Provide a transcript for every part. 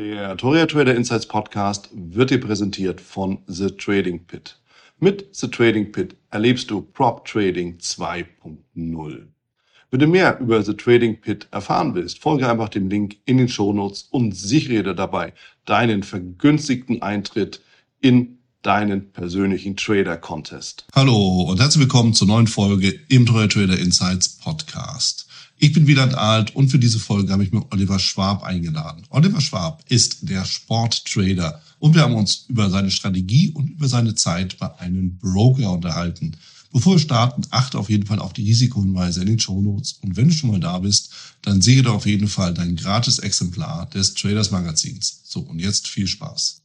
Der Toria Trader Insights Podcast wird dir präsentiert von The Trading Pit. Mit The Trading Pit erlebst du Prop Trading 2.0. Wenn du mehr über The Trading Pit erfahren willst, folge einfach dem Link in den Shownotes und sichere dir dabei deinen vergünstigten Eintritt in deinen persönlichen Trader Contest. Hallo und herzlich willkommen zur neuen Folge im Toria Trader Insights Podcast. Ich bin Wieland Alt und für diese Folge habe ich mir Oliver Schwab eingeladen. Oliver Schwab ist der Sporttrader und wir haben uns über seine Strategie und über seine Zeit bei einem Broker unterhalten. Bevor wir starten, achte auf jeden Fall auf die Risikohinweise in den Show Notes und wenn du schon mal da bist, dann sehe doch auf jeden Fall dein gratis Exemplar des Traders Magazins. So, und jetzt viel Spaß.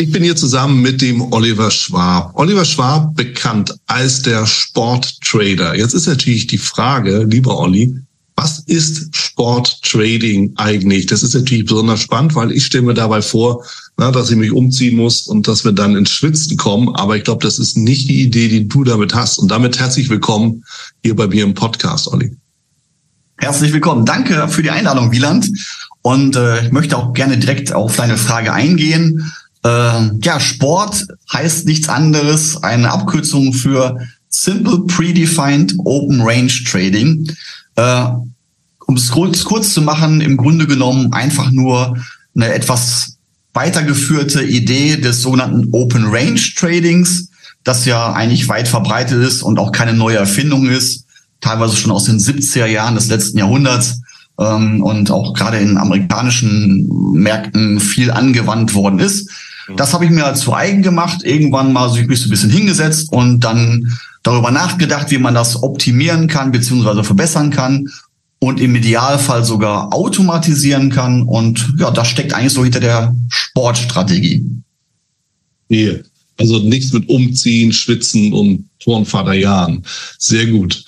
Ich bin hier zusammen mit dem Oliver Schwab. Oliver Schwab, bekannt als der Sporttrader. Jetzt ist natürlich die Frage, lieber Olli, was ist Sporttrading eigentlich? Das ist natürlich besonders spannend, weil ich stelle mir dabei vor, na, dass ich mich umziehen muss und dass wir dann ins Schwitzen kommen. Aber ich glaube, das ist nicht die Idee, die du damit hast. Und damit herzlich willkommen hier bei mir im Podcast, Olli. Herzlich willkommen. Danke für die Einladung, Wieland. Und äh, ich möchte auch gerne direkt auf deine Frage eingehen. Äh, ja, Sport heißt nichts anderes, eine Abkürzung für Simple Predefined Open Range Trading. Äh, um es kurz, kurz zu machen, im Grunde genommen einfach nur eine etwas weitergeführte Idee des sogenannten Open Range Tradings, das ja eigentlich weit verbreitet ist und auch keine neue Erfindung ist, teilweise schon aus den 70er Jahren des letzten Jahrhunderts ähm, und auch gerade in amerikanischen Märkten viel angewandt worden ist. Das habe ich mir zu eigen gemacht, irgendwann mal so ein bisschen hingesetzt und dann darüber nachgedacht, wie man das optimieren kann beziehungsweise verbessern kann und im Idealfall sogar automatisieren kann. Und ja, das steckt eigentlich so hinter der Sportstrategie. Hier. Also nichts mit Umziehen, Schwitzen und Turnvater Jahren. Sehr gut.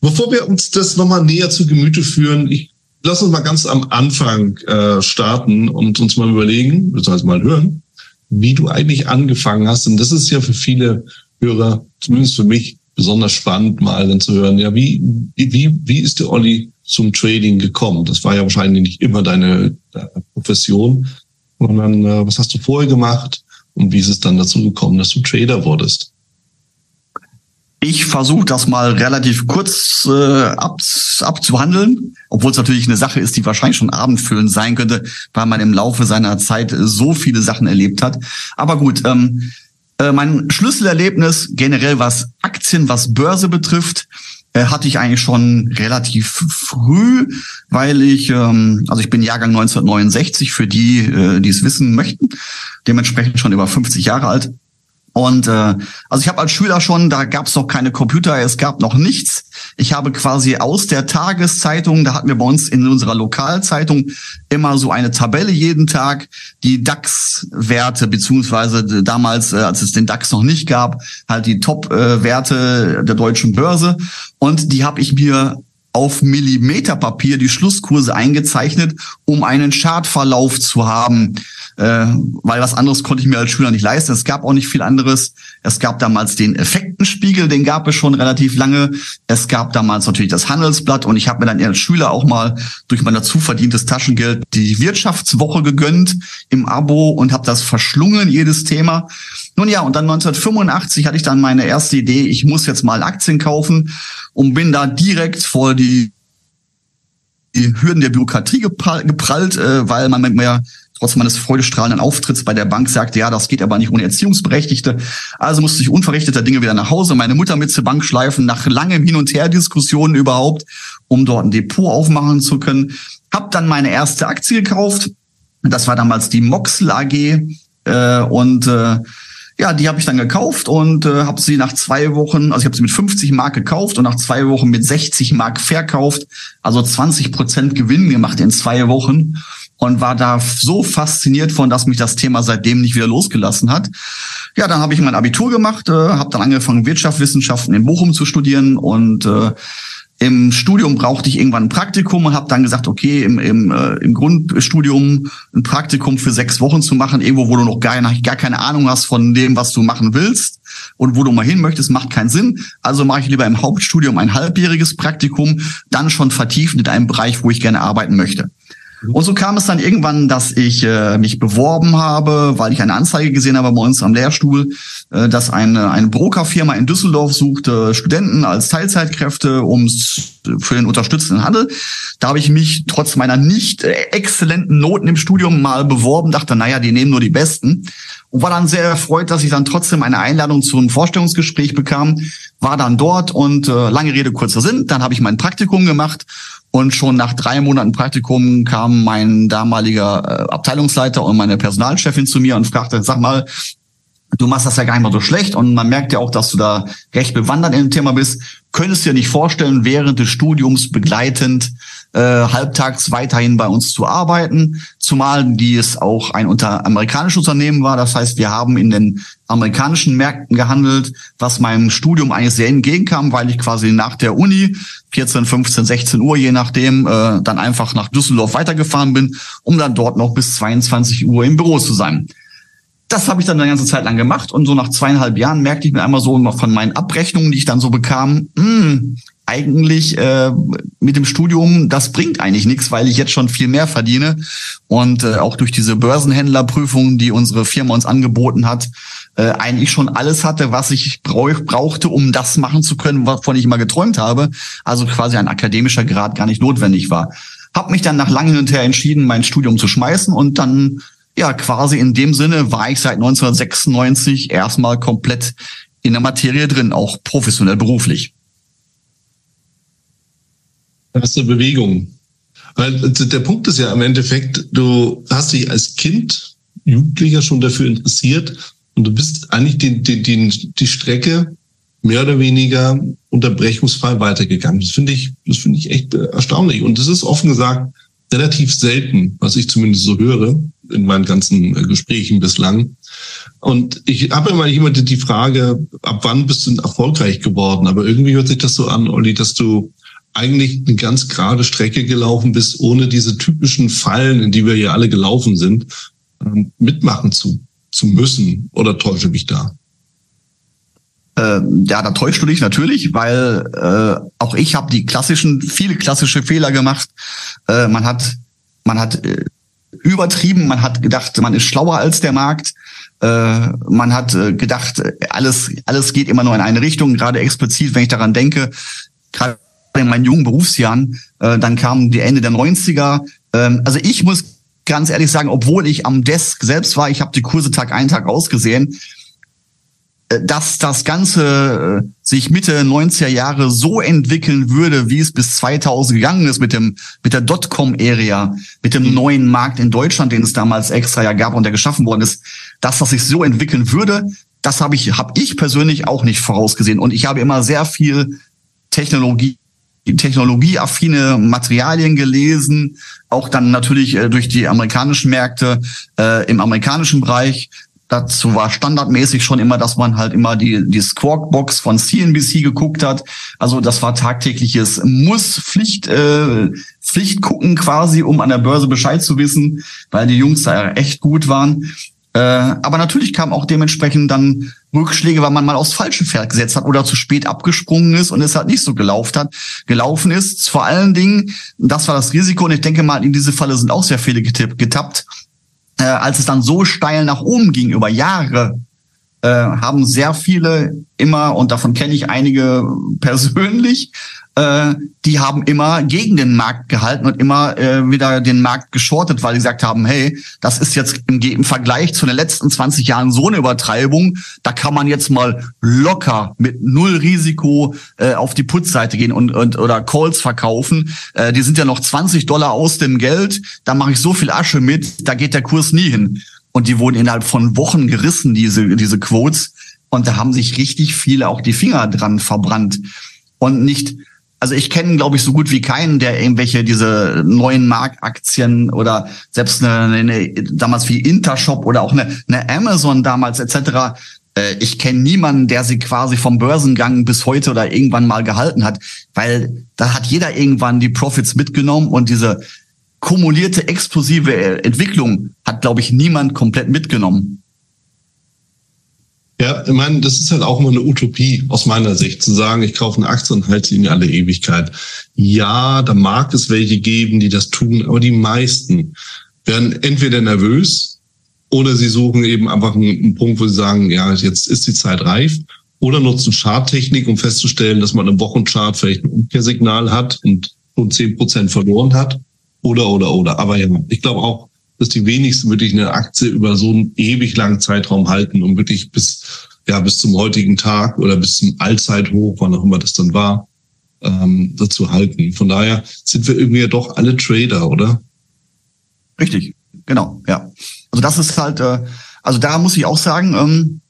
Bevor wir uns das nochmal näher zu Gemüte führen, ich lass uns mal ganz am Anfang äh, starten und uns mal überlegen, beziehungsweise mal hören, wie du eigentlich angefangen hast. Und das ist ja für viele Hörer, zumindest für mich, besonders spannend, mal dann zu hören, ja, wie, wie, wie ist der Olli zum Trading gekommen? Das war ja wahrscheinlich nicht immer deine, deine Profession, sondern äh, was hast du vorher gemacht und wie ist es dann dazu gekommen, dass du Trader wurdest? Ich versuche das mal relativ kurz äh, ab, abzuhandeln, obwohl es natürlich eine Sache ist, die wahrscheinlich schon abendfüllend sein könnte, weil man im Laufe seiner Zeit so viele Sachen erlebt hat. Aber gut, ähm, äh, mein Schlüsselerlebnis generell was Aktien, was Börse betrifft, äh, hatte ich eigentlich schon relativ früh, weil ich, ähm, also ich bin Jahrgang 1969 für die, äh, die es wissen möchten, dementsprechend schon über 50 Jahre alt. Und äh, also ich habe als Schüler schon, da gab es noch keine Computer, es gab noch nichts. Ich habe quasi aus der Tageszeitung, da hatten wir bei uns in unserer Lokalzeitung immer so eine Tabelle jeden Tag, die DAX-Werte, beziehungsweise damals, äh, als es den DAX noch nicht gab, halt die Top-Werte der deutschen Börse. Und die habe ich mir auf Millimeterpapier die Schlusskurse eingezeichnet, um einen Chartverlauf zu haben äh, weil was anderes konnte ich mir als Schüler nicht leisten. Es gab auch nicht viel anderes. Es gab damals den Effektenspiegel, den gab es schon relativ lange. Es gab damals natürlich das Handelsblatt und ich habe mir dann als Schüler auch mal durch mein dazu verdientes Taschengeld die Wirtschaftswoche gegönnt im Abo und habe das verschlungen, jedes Thema. Nun ja, und dann 1985 hatte ich dann meine erste Idee, ich muss jetzt mal Aktien kaufen und bin da direkt vor die die Hürden der Bürokratie geprallt, äh, weil man mit mir trotz meines freudestrahlenden Auftritts bei der Bank sagte, ja, das geht aber nicht ohne Erziehungsberechtigte. Also musste ich unverrichteter Dinge wieder nach Hause, meine Mutter mit zur Bank schleifen, nach langem Hin- und Her-Diskussionen überhaupt, um dort ein Depot aufmachen zu können. Hab dann meine erste Aktie gekauft. Das war damals die Moxel AG. Äh, und äh, ja, die habe ich dann gekauft und äh, habe sie nach zwei Wochen, also ich habe sie mit 50 Mark gekauft und nach zwei Wochen mit 60 Mark verkauft, also 20 Prozent Gewinn gemacht in zwei Wochen und war da so fasziniert von, dass mich das Thema seitdem nicht wieder losgelassen hat. Ja, dann habe ich mein Abitur gemacht, äh, habe dann angefangen Wirtschaftswissenschaften in Bochum zu studieren und äh, Im Studium brauchte ich irgendwann ein Praktikum und habe dann gesagt, okay, im, im, äh, im Grundstudium ein Praktikum für sechs Wochen zu machen, irgendwo, wo du noch gar, gar keine Ahnung hast von dem, was du machen willst und wo du mal hin möchtest, macht keinen Sinn. Also mache ich lieber im Hauptstudium ein halbjähriges Praktikum, dann schon vertiefend in einem Bereich, wo ich gerne arbeiten möchte. Und so kam es dann irgendwann, dass ich äh, mich beworben habe, weil ich eine Anzeige gesehen habe bei uns am Lehrstuhl, äh, dass eine, eine Brokerfirma in Düsseldorf suchte Studenten als Teilzeitkräfte um für den unterstützenden Handel. Da habe ich mich trotz meiner nicht äh, exzellenten Noten im Studium mal beworben, dachte, naja, die nehmen nur die Besten. Und war dann sehr erfreut, dass ich dann trotzdem eine Einladung zu einem Vorstellungsgespräch bekam, war dann dort und äh, lange Rede, kurzer Sinn. Dann habe ich mein Praktikum gemacht und schon nach drei Monaten Praktikum kam mein damaliger äh, Abteilungsleiter und meine Personalchefin zu mir und fragte, sag mal, du machst das ja gar nicht mal so schlecht und man merkt ja auch, dass du da recht bewandert in dem Thema bist. Könntest du dir nicht vorstellen, während des Studiums begleitend äh, halbtags weiterhin bei uns zu arbeiten, zumal dies auch ein unter amerikanisches Unternehmen war. Das heißt, wir haben in den amerikanischen Märkten gehandelt, was meinem Studium eigentlich sehr entgegenkam, weil ich quasi nach der Uni 14, 15, 16 Uhr, je nachdem, äh, dann einfach nach Düsseldorf weitergefahren bin, um dann dort noch bis 22 Uhr im Büro zu sein. Das habe ich dann eine ganze Zeit lang gemacht und so nach zweieinhalb Jahren merkte ich mir einmal so von meinen Abrechnungen, die ich dann so bekam, mh, hm, eigentlich äh, mit dem Studium, das bringt eigentlich nichts, weil ich jetzt schon viel mehr verdiene. Und äh, auch durch diese Börsenhändlerprüfung, die unsere Firma uns angeboten hat, äh, eigentlich schon alles hatte, was ich brauch, brauchte, um das machen zu können, wovon ich immer geträumt habe. Also quasi ein akademischer Grad gar nicht notwendig war. Hab mich dann nach langem hin und her entschieden, mein Studium zu schmeißen und dann ja, quasi in dem Sinne war ich seit 1996 erstmal komplett in der Materie drin, auch professionell beruflich. erste Bewegung. Der Punkt ist ja im Endeffekt, du hast dich als Kind, Jugendlicher schon dafür interessiert und du bist eigentlich die, die, die, die Strecke mehr oder weniger unterbrechungsfrei weitergegangen. Das finde ich, das finde ich echt erstaunlich. Und das ist offen gesagt relativ selten, was ich zumindest so höre in meinen ganzen äh, Gesprächen bislang. Und ich habe immer jemand die Frage, ab wann bist du erfolgreich geworden? Aber irgendwie hört sich das so an, Olli, dass du eigentlich eine ganz gerade Strecke gelaufen bist, ohne diese typischen Fallen, in die wir hier alle gelaufen sind, ähm, mitmachen zu, zu müssen. Oder täusche mich da? Ähm, ja, da täuscht du dich natürlich, weil äh, auch ich habe die klassischen, viele klassische Fehler gemacht. Äh, man hat, man hat äh, übertrieben, man hat gedacht, man ist schlauer als der Markt. Äh, man hat äh, gedacht, alles, alles geht immer nur in eine Richtung. Gerade explizit, wenn ich daran denke, gerade in meinen jungen Berufsjahren, äh, dann kamen die Ende der 90er. Ähm, also ich muss ganz ehrlich sagen, obwohl ich am Desk selbst war, ich habe die Kurse Tag ein, Tag ausgesehen, äh, dass das Ganze äh, sich Mitte 90er Jahre so entwickeln würde, wie es bis 2000 gegangen ist mit dem mit der Dotcom-Area, mit dem mhm. neuen Markt in Deutschland, den es damals extra ja gab und der geschaffen worden ist, dass das sich so entwickeln würde, das habe ich habe ich persönlich auch nicht vorausgesehen und ich habe immer sehr viel Technologie technologieaffine Materialien gelesen, auch dann natürlich äh, durch die amerikanischen Märkte äh, im amerikanischen Bereich. Dazu war standardmäßig schon immer, dass man halt immer die, die Squawk-Box von CNBC geguckt hat. Also das war tagtägliches Muss, Pflicht, äh, Pflicht gucken quasi, um an der Börse Bescheid zu wissen, weil die Jungs da echt gut waren. Äh, aber natürlich kam auch dementsprechend dann Rückschläge, weil man mal aufs falsche Pferd gesetzt hat oder zu spät abgesprungen ist und es halt nicht so gelaufen hat, gelaufen ist. Vor allen Dingen, das war das Risiko und ich denke mal, in diese Falle sind auch sehr viele getippt, getappt. Äh, als es dann so steil nach oben ging über Jahre, äh, haben sehr viele immer, und davon kenne ich einige persönlich, äh, die haben immer gegen den Markt gehalten und immer äh, wieder den Markt geschortet, weil die gesagt haben, hey, das ist jetzt im, im Vergleich zu den letzten 20 Jahren so eine Übertreibung, da kann man jetzt mal locker mit null Risiko äh, auf die Putzseite gehen und, und oder Calls verkaufen. Äh, die sind ja noch 20 Dollar aus dem Geld, da mache ich so viel Asche mit, da geht der Kurs nie hin. Und die wurden innerhalb von Wochen gerissen, diese, diese Quotes. Und da haben sich richtig viele auch die Finger dran verbrannt. Und nicht, also ich kenne, glaube ich, so gut wie keinen, der irgendwelche diese neuen Marktaktien oder selbst eine, eine damals wie Intershop oder auch eine, eine Amazon damals etc. Äh, ich kenne niemanden, der sie quasi vom Börsengang bis heute oder irgendwann mal gehalten hat, weil da hat jeder irgendwann die Profits mitgenommen und diese kumulierte explosive äh, Entwicklung hat, glaube ich, niemand komplett mitgenommen. Ja, ich meine, das ist halt auch immer eine Utopie aus meiner Sicht, zu sagen, ich kaufe eine Aktie und halte sie in alle Ewigkeit. Ja, da mag es welche geben, die das tun, aber die meisten werden entweder nervös oder sie suchen eben einfach einen, Punkt, wo sie sagen, ja, jetzt ist die Zeit reif oder nutzen Charttechnik, um festzustellen, dass man im Wochenchart vielleicht ein Umkehrsignal hat und nur zehn Prozent verloren hat oder, oder, oder. Aber ja, ich glaube auch, dass die wenigsten wirklich eine Aktie über so einen ewig langen Zeitraum halten, um wirklich bis, ja, bis zum heutigen Tag oder bis zum Allzeithoch, wann auch immer das dann war, ähm, dazu halten. Von daher sind wir irgendwie ja doch alle Trader, oder? Richtig, genau, ja. Also das ist halt, äh, also da muss ich auch sagen, ähm,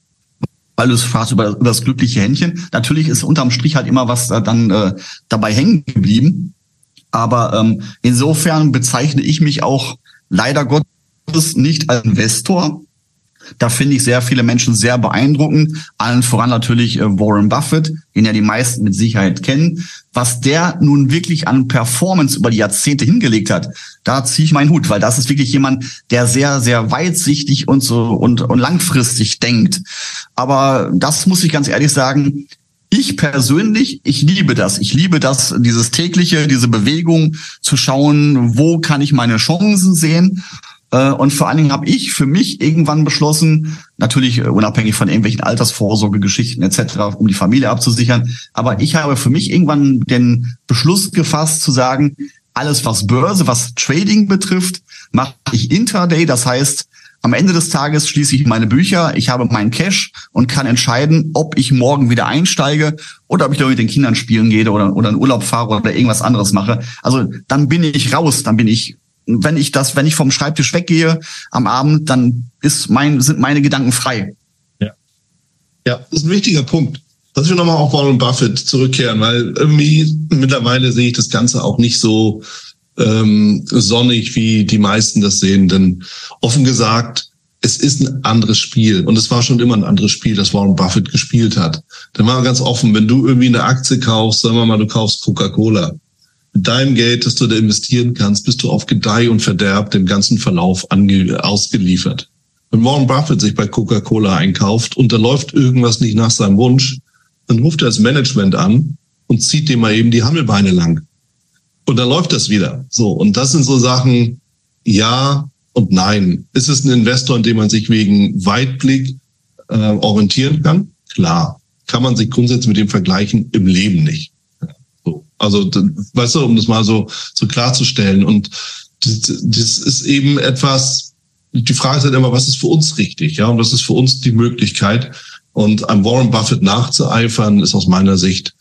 weil du es fragst über, über das glückliche Händchen. Natürlich ist unterm Strich halt immer was äh, dann äh, dabei hängen geblieben. Aber ähm, insofern bezeichne ich mich auch leider Gottes nicht als Investor. Da finde ich sehr viele Menschen sehr beeindruckend. Allen voran natürlich äh, Warren Buffett, den ja die meisten mit Sicherheit kennen. Was der nun wirklich an Performance über die Jahrzehnte hingelegt hat, da ziehe ich meinen Hut, weil das ist wirklich jemand, der sehr, sehr weitsichtig und so und, und langfristig denkt. Aber das muss ich ganz ehrlich sagen, ich persönlich, ich liebe das. Ich liebe das, dieses tägliche, diese Bewegung zu schauen, wo kann ich meine Chancen sehen. Äh, und vor allen Dingen habe ich für mich irgendwann beschlossen, natürlich äh, unabhängig von irgendwelchen Altersvorsorgegeschichten etc., um die Familie abzusichern, aber ich habe für mich irgendwann den Beschluss gefasst zu sagen, alles was Börse, was Trading betrifft, mache ich Intraday. Das heißt, am Ende des Tages schließe ich meine Bücher, ich habe meinen Cash und kann entscheiden, ob ich morgen wieder einsteige oder ob ich da mit den Kindern spielen gehe oder, oder in Urlaub fahre oder irgendwas anderes mache. Also dann bin ich raus, dann bin ich, wenn ich das, wenn ich vom Schreibtisch weggehe am Abend, dann ist mein, sind meine Gedanken frei. Ja. Ja, das ist ein wichtiger Punkt. Dass wir nochmal auf Warren Buffett zurückkehren, weil irgendwie mittlerweile sehe ich das Ganze auch nicht so, ähm, sonnig, wie die meisten das sehen. Denn offen gesagt, es ist ein anderes Spiel. Und es war schon immer ein anderes Spiel, das Warren Buffett gespielt hat. Dann war ganz offen, wenn du irgendwie eine Aktie kaufst, sagen wir mal, du kaufst Coca-Cola. Mit deinem Geld, das du da investieren kannst, bist du auf Gedeih und Verderb dem ganzen Verlauf ausgeliefert. Wenn Warren Buffett sich bei Coca-Cola einkauft und da läuft irgendwas nicht nach seinem Wunsch, dann ruft er das Management an und zieht dem mal eben die Hammelbeine lang. Und dann läuft das wieder. So. Und das sind so Sachen, ja und nein. Ist es ein Investor, in dem man sich wegen Weitblick äh, orientieren kann? Klar. Kann man sich grundsätzlich mit dem vergleichen? Im Leben nicht. So. Also, weißt du, um das mal so, so klarzustellen. Und das, das ist eben etwas, die Frage ist halt immer, was ist für uns richtig? Ja, und was ist für uns die Möglichkeit? Und einem Warren Buffett nachzueifern, ist aus meiner Sicht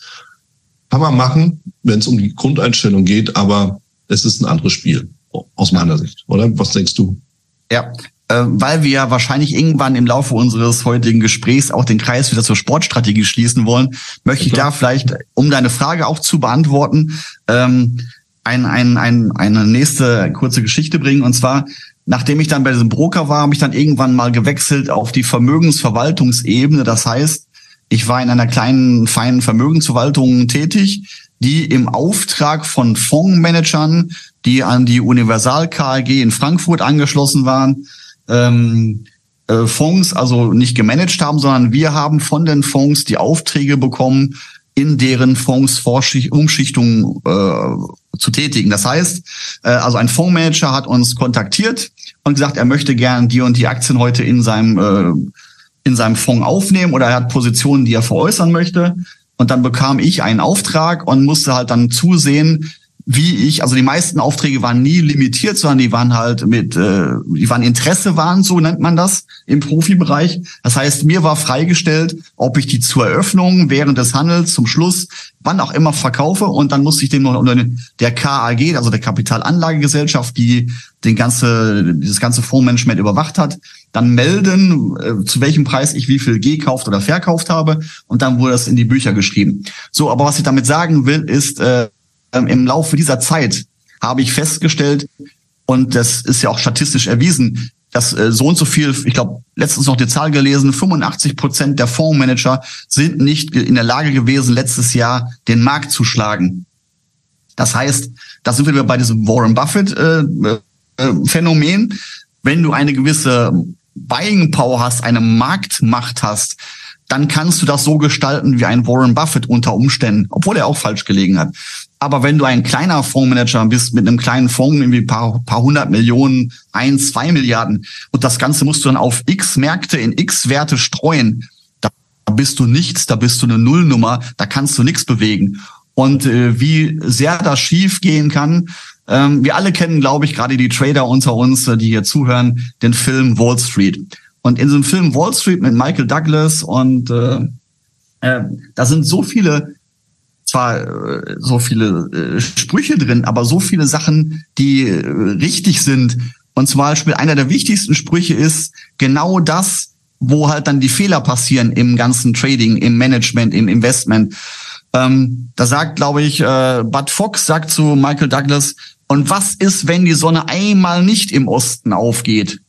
kann man machen, wenn es um die Grundeinstellung geht, aber es ist ein anderes Spiel, aus meiner Sicht, oder? Was denkst du? Ja, äh, weil wir wahrscheinlich irgendwann im Laufe unseres heutigen Gesprächs auch den Kreis wieder zur Sportstrategie schließen wollen, möchte ich da vielleicht, um deine Frage auch zu beantworten, ähm, ein, ein, ein, eine nächste kurze Geschichte bringen. Und zwar, nachdem ich dann bei diesem Broker war, habe ich dann irgendwann mal gewechselt auf die Vermögensverwaltungsebene. Das heißt, ich war in einer kleinen, feinen Vermögensverwaltung tätig, die im Auftrag von Fondsmanagern, die an die Universal KAG in Frankfurt angeschlossen waren, ähm, äh, Fonds also nicht gemanagt haben, sondern wir haben von den Fonds die Aufträge bekommen, in deren Fonds Umschichtungen äh, zu tätigen. Das heißt, äh, also ein Fondsmanager hat uns kontaktiert und gesagt, er möchte gern die und die Aktien heute in seinem äh, in seinem Fonds aufnehmen oder er hat Positionen, die er veräußern möchte. Und dann bekam ich einen Auftrag und musste halt dann zusehen, wie ich, also die meisten Aufträge waren nie limitiert, sondern die waren halt mit, äh, die waren Interesse waren, so nennt man das im Profibereich. Das heißt, mir war freigestellt, ob ich die zur Eröffnung, während des Handels, zum Schluss, wann auch immer verkaufe und dann musste ich dem noch unter der KAG, also der Kapitalanlagegesellschaft, die den ganze, dieses ganze Fondsmanagement überwacht hat, dann melden, äh, zu welchem Preis ich wie viel gekauft oder verkauft habe und dann wurde das in die Bücher geschrieben. So, aber was ich damit sagen will, ist, äh, ähm, im Laufe dieser Zeit habe ich festgestellt, und das ist ja auch statistisch erwiesen, dass äh, so und so viel, ich glaube, letztens noch die Zahl gelesen, 85 Prozent der Fondsmanager sind nicht in der Lage gewesen, letztes Jahr den Markt zu schlagen. Das heißt, da sind wir bei diesem Warren Buffett äh, äh, Phänomen. Wenn du eine gewisse Buying Power hast, eine Marktmacht hast, dann kannst du das so gestalten wie ein Warren Buffett unter Umständen, obwohl er auch falsch gelegen hat. Aber wenn du ein kleiner Fondsmanager bist mit einem kleinen Fonds, irgendwie paar, paar hundert Millionen, ein, zwei Milliarden, und das Ganze musst du dann auf X Märkte in X Werte streuen, da bist du nichts, da bist du eine Nullnummer, da kannst du nichts bewegen. Und äh, wie sehr das schief gehen kann, ähm, wir alle kennen, glaube ich, gerade die Trader unter uns, äh, die hier zuhören, den Film Wall Street. Und in so einem Film Wall Street mit Michael Douglas und äh, äh, da sind so viele, zwar äh, so viele äh, Sprüche drin, aber so viele Sachen, die äh, richtig sind. Und zum Beispiel einer der wichtigsten Sprüche ist genau das, wo halt dann die Fehler passieren im ganzen Trading, im Management, im Investment. Ähm, da sagt, glaube ich, äh, Bud Fox sagt zu Michael Douglas, und was ist, wenn die Sonne einmal nicht im Osten aufgeht?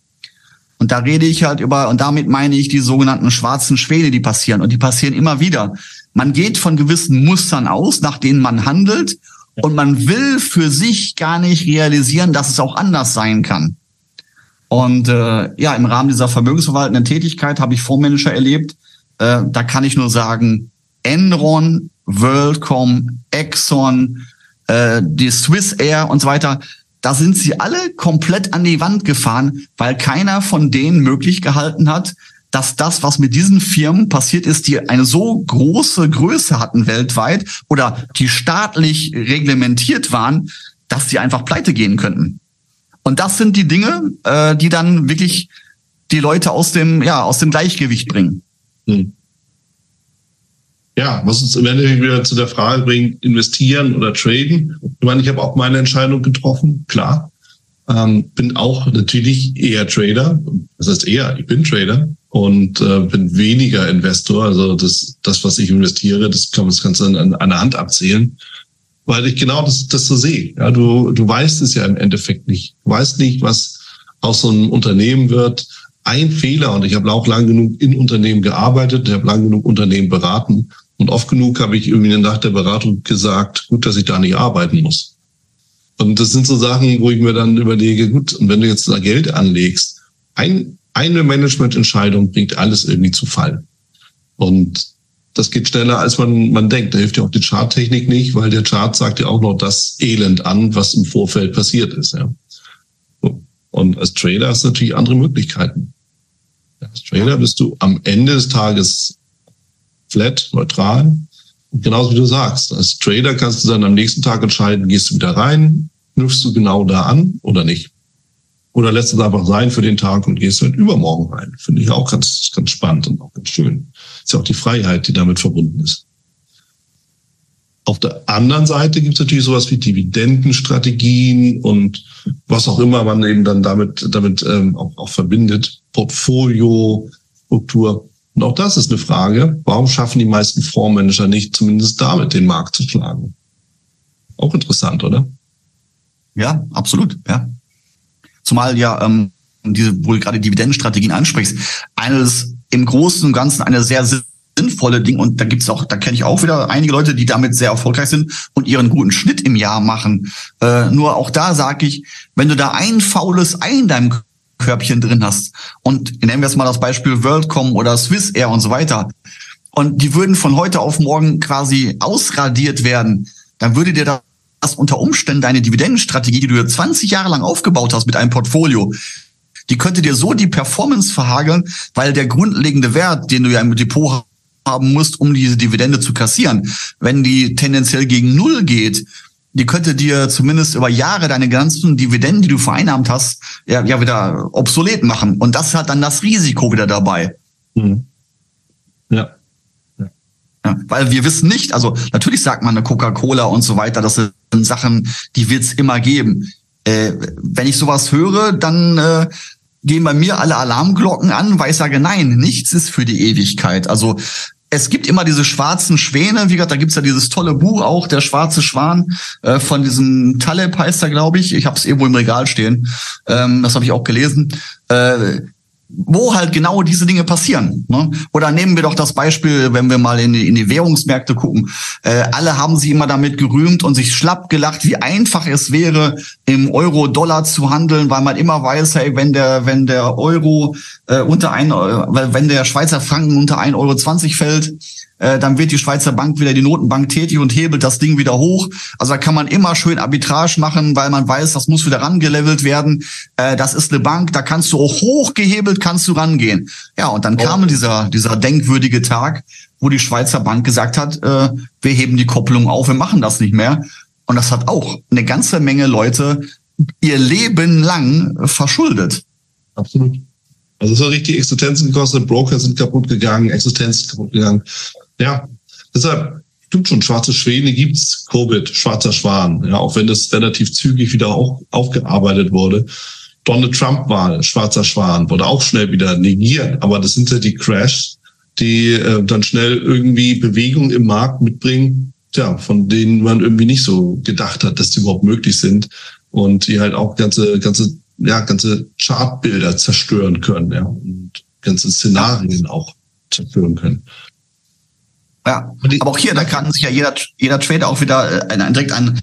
Und da rede ich halt über, und damit meine ich die sogenannten schwarzen Schwäne, die passieren. Und die passieren immer wieder. Man geht von gewissen Mustern aus, nach denen man handelt. Und man will für sich gar nicht realisieren, dass es auch anders sein kann. Und äh, ja, im Rahmen dieser vermögensverwaltenden Tätigkeit habe ich Fondsmanager erlebt. Äh, da kann ich nur sagen, Enron, WorldCom, Exxon, äh, die Swiss Air und so weiter, da sind sie alle komplett an die Wand gefahren, weil keiner von denen möglich gehalten hat, dass das, was mit diesen Firmen passiert ist, die eine so große Größe hatten weltweit oder die staatlich reglementiert waren, dass sie einfach pleite gehen könnten. Und das sind die Dinge, äh, die dann wirklich die Leute aus dem, ja, aus dem Gleichgewicht bringen. Hm. Ja, was uns im Endeffekt wieder zu der Frage bringt, investieren oder traden. Ich meine, ich habe auch meine Entscheidung getroffen, klar. Ähm, bin auch natürlich eher Trader. Das heißt eher, ich bin Trader und äh, bin weniger Investor. Also das, das, was ich investiere, das kann man das Ganze an, an der Hand abzählen. Weil ich genau das, das so sehe. Ja, du, du weißt es ja im Endeffekt nicht. Du weißt nicht, was aus so einem Unternehmen wird. Ein Fehler, und ich habe auch lang genug in Unternehmen gearbeitet, ich habe lang genug Unternehmen beraten, und oft genug habe ich irgendwie nach der Beratung gesagt, gut, dass ich da nicht arbeiten muss. Und das sind so Sachen, wo ich mir dann überlege, gut, und wenn du jetzt da Geld anlegst, ein, eine Managemententscheidung bringt alles irgendwie zu Fall. Und das geht schneller, als man, man denkt. Da hilft ja auch die Charttechnik nicht, weil der Chart sagt ja auch noch das Elend an, was im Vorfeld passiert ist. Ja. Und als Trader hast du natürlich andere Möglichkeiten. Als Trader bist du am Ende des Tages flat, neutral. Und genauso wie du sagst, als Trader kannst du dann am nächsten Tag entscheiden, gehst du wieder rein, knüpfst du genau da an oder nicht. Oder lässt es einfach sein für den Tag und gehst halt übermorgen rein. Finde ich auch ganz, ganz spannend und auch ganz schön. Ist ja auch die Freiheit, die damit verbunden ist. Auf der anderen Seite gibt es natürlich sowas wie Dividendenstrategien und was auch immer man eben dann damit, damit ähm, auch, auch verbindet. Portfolio, Struktur. Und auch das ist eine Frage, warum schaffen die meisten Fondsmanager nicht, zumindest damit den Markt zu schlagen? Auch interessant, oder? Ja, absolut, ja. Zumal ja ähm, diese, wo du gerade Dividendenstrategien ansprichst, eines im Großen und Ganzen eine sehr sinnvolle Ding und da gibt's auch, da kenne ich auch wieder einige Leute, die damit sehr erfolgreich sind und ihren guten Schnitt im Jahr machen. Äh, nur auch da sage ich, wenn du da ein faules Ei in deinem Körbchen drin hast. Und nehmen wir jetzt mal das Beispiel WorldCom oder Swiss Air und so weiter. Und die würden von heute auf morgen quasi ausradiert werden. Dann würde dir das unter Umständen deine Dividendenstrategie, die du 20 Jahre lang aufgebaut hast mit einem Portfolio, die könnte dir so die Performance verhageln, weil der grundlegende Wert, den du ja im Depot haben musst, um diese Dividende zu kassieren, wenn die tendenziell gegen Null geht, die könnte dir zumindest über Jahre deine ganzen Dividenden, die du vereinnahmt hast, ja, ja wieder obsolet machen. Und das hat dann das Risiko wieder dabei. Mhm. Ja. ja. ja. Weil wir wissen nicht, also natürlich sagt man eine Coca-Cola und so weiter, das sind Sachen, die wird es immer geben. Äh, wenn ich sowas höre, dann äh, gehen bei mir alle Alarmglocken an, weil ich sage, nein, nichts ist für die Ewigkeit. Also es gibt immer diese schwarzen Schwäne, wie gesagt, da gibt's ja dieses tolle Buch auch, der schwarze Schwan, äh, von diesem Taleb heißt er, glaube ich. Ich habe es irgendwo im Regal stehen. Ähm, das habe ich auch gelesen. Äh, wo halt genau diese Dinge passieren. Ne? Oder nehmen wir doch das Beispiel, wenn wir mal in die, in die Währungsmärkte gucken. Äh, alle haben sich immer damit gerühmt und sich schlapp gelacht, wie einfach es wäre, im Euro-Dollar zu handeln, weil man immer weiß, hey, wenn der, wenn der Euro äh, unter ein, äh, wenn der Schweizer Franken unter 1,20 Euro fällt, äh, dann wird die Schweizer Bank wieder die Notenbank tätig und hebelt das Ding wieder hoch. Also da kann man immer schön Arbitrage machen, weil man weiß, das muss wieder rangelevelt werden. Äh, das ist eine Bank, da kannst du auch hochgehebelt kannst du rangehen. Ja, und dann oh. kam dieser, dieser denkwürdige Tag, wo die Schweizer Bank gesagt hat, äh, wir heben die Kopplung auf, wir machen das nicht mehr. Und das hat auch eine ganze Menge Leute ihr Leben lang verschuldet. Absolut. Also es hat richtig Existenzen gekostet, Broker sind kaputt gegangen, Existenz kaputt gegangen. Ja, deshalb stimmt schon, schwarze Schwäne gibt's, Covid, schwarzer Schwan, ja, auch wenn das relativ zügig wieder auch aufgearbeitet wurde. Donald Trump war schwarzer Schwan, wurde auch schnell wieder negiert, aber das sind ja die Crashs, die äh, dann schnell irgendwie Bewegung im Markt mitbringen, tja, von denen man irgendwie nicht so gedacht hat, dass die überhaupt möglich sind und die halt auch ganze, ganze, ja, ganze Chartbilder zerstören können, ja, und ganze Szenarien auch zerstören können. Ja, aber auch hier, da kann sich ja jeder, jeder Trader auch wieder äh, direkt ein,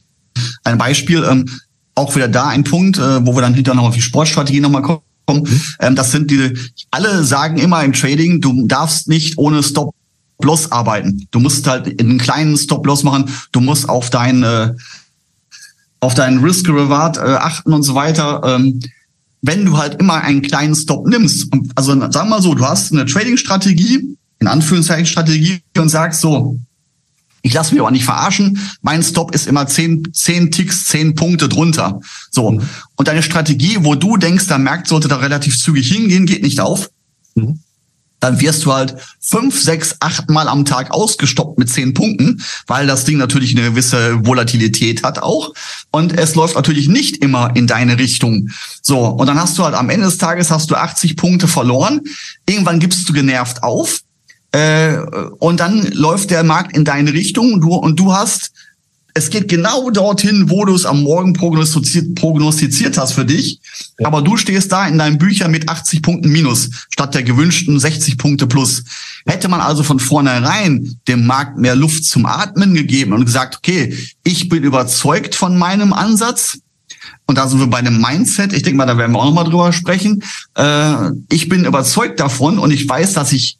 ein Beispiel, ähm, auch wieder da ein Punkt, äh, wo wir dann hinterher noch auf die Sportstrategie nochmal kommen. Mhm. Ähm, das sind die, alle sagen immer im Trading, du darfst nicht ohne Stop Loss arbeiten. Du musst halt einen kleinen Stop Loss machen. Du musst auf dein äh, auf deinen Risk Reward äh, achten und so weiter. Ähm, wenn du halt immer einen kleinen Stop nimmst, also sagen wir mal so, du hast eine Trading Strategie, in Anführungszeichen Strategie und sagst so, ich lasse mich aber nicht verarschen. Mein Stop ist immer zehn, zehn Ticks, zehn Punkte drunter. So. Mhm. Und deine Strategie, wo du denkst, der Markt sollte da relativ zügig hingehen, geht nicht auf. Mhm. Dann wirst du halt fünf, sechs, acht Mal am Tag ausgestoppt mit zehn Punkten, weil das Ding natürlich eine gewisse Volatilität hat auch. Und es läuft natürlich nicht immer in deine Richtung. So. Und dann hast du halt am Ende des Tages hast du 80 Punkte verloren. Irgendwann gibst du genervt auf äh, und dann läuft der Markt in deine Richtung und du, und du hast, es geht genau dorthin, wo du es am Morgen prognostiziert, prognostiziert hast für dich. Aber du stehst da in deinem Bücher mit 80 Punkten minus statt der gewünschten 60 Punkte plus. Hätte man also von vornherein dem Markt mehr Luft zum Atmen gegeben und gesagt, okay, ich bin überzeugt von meinem Ansatz, und da sind wir bei einem Mindset. Ich denke mal, da werden wir auch nochmal drüber sprechen. Äh, ich bin überzeugt davon und ich weiß, dass ich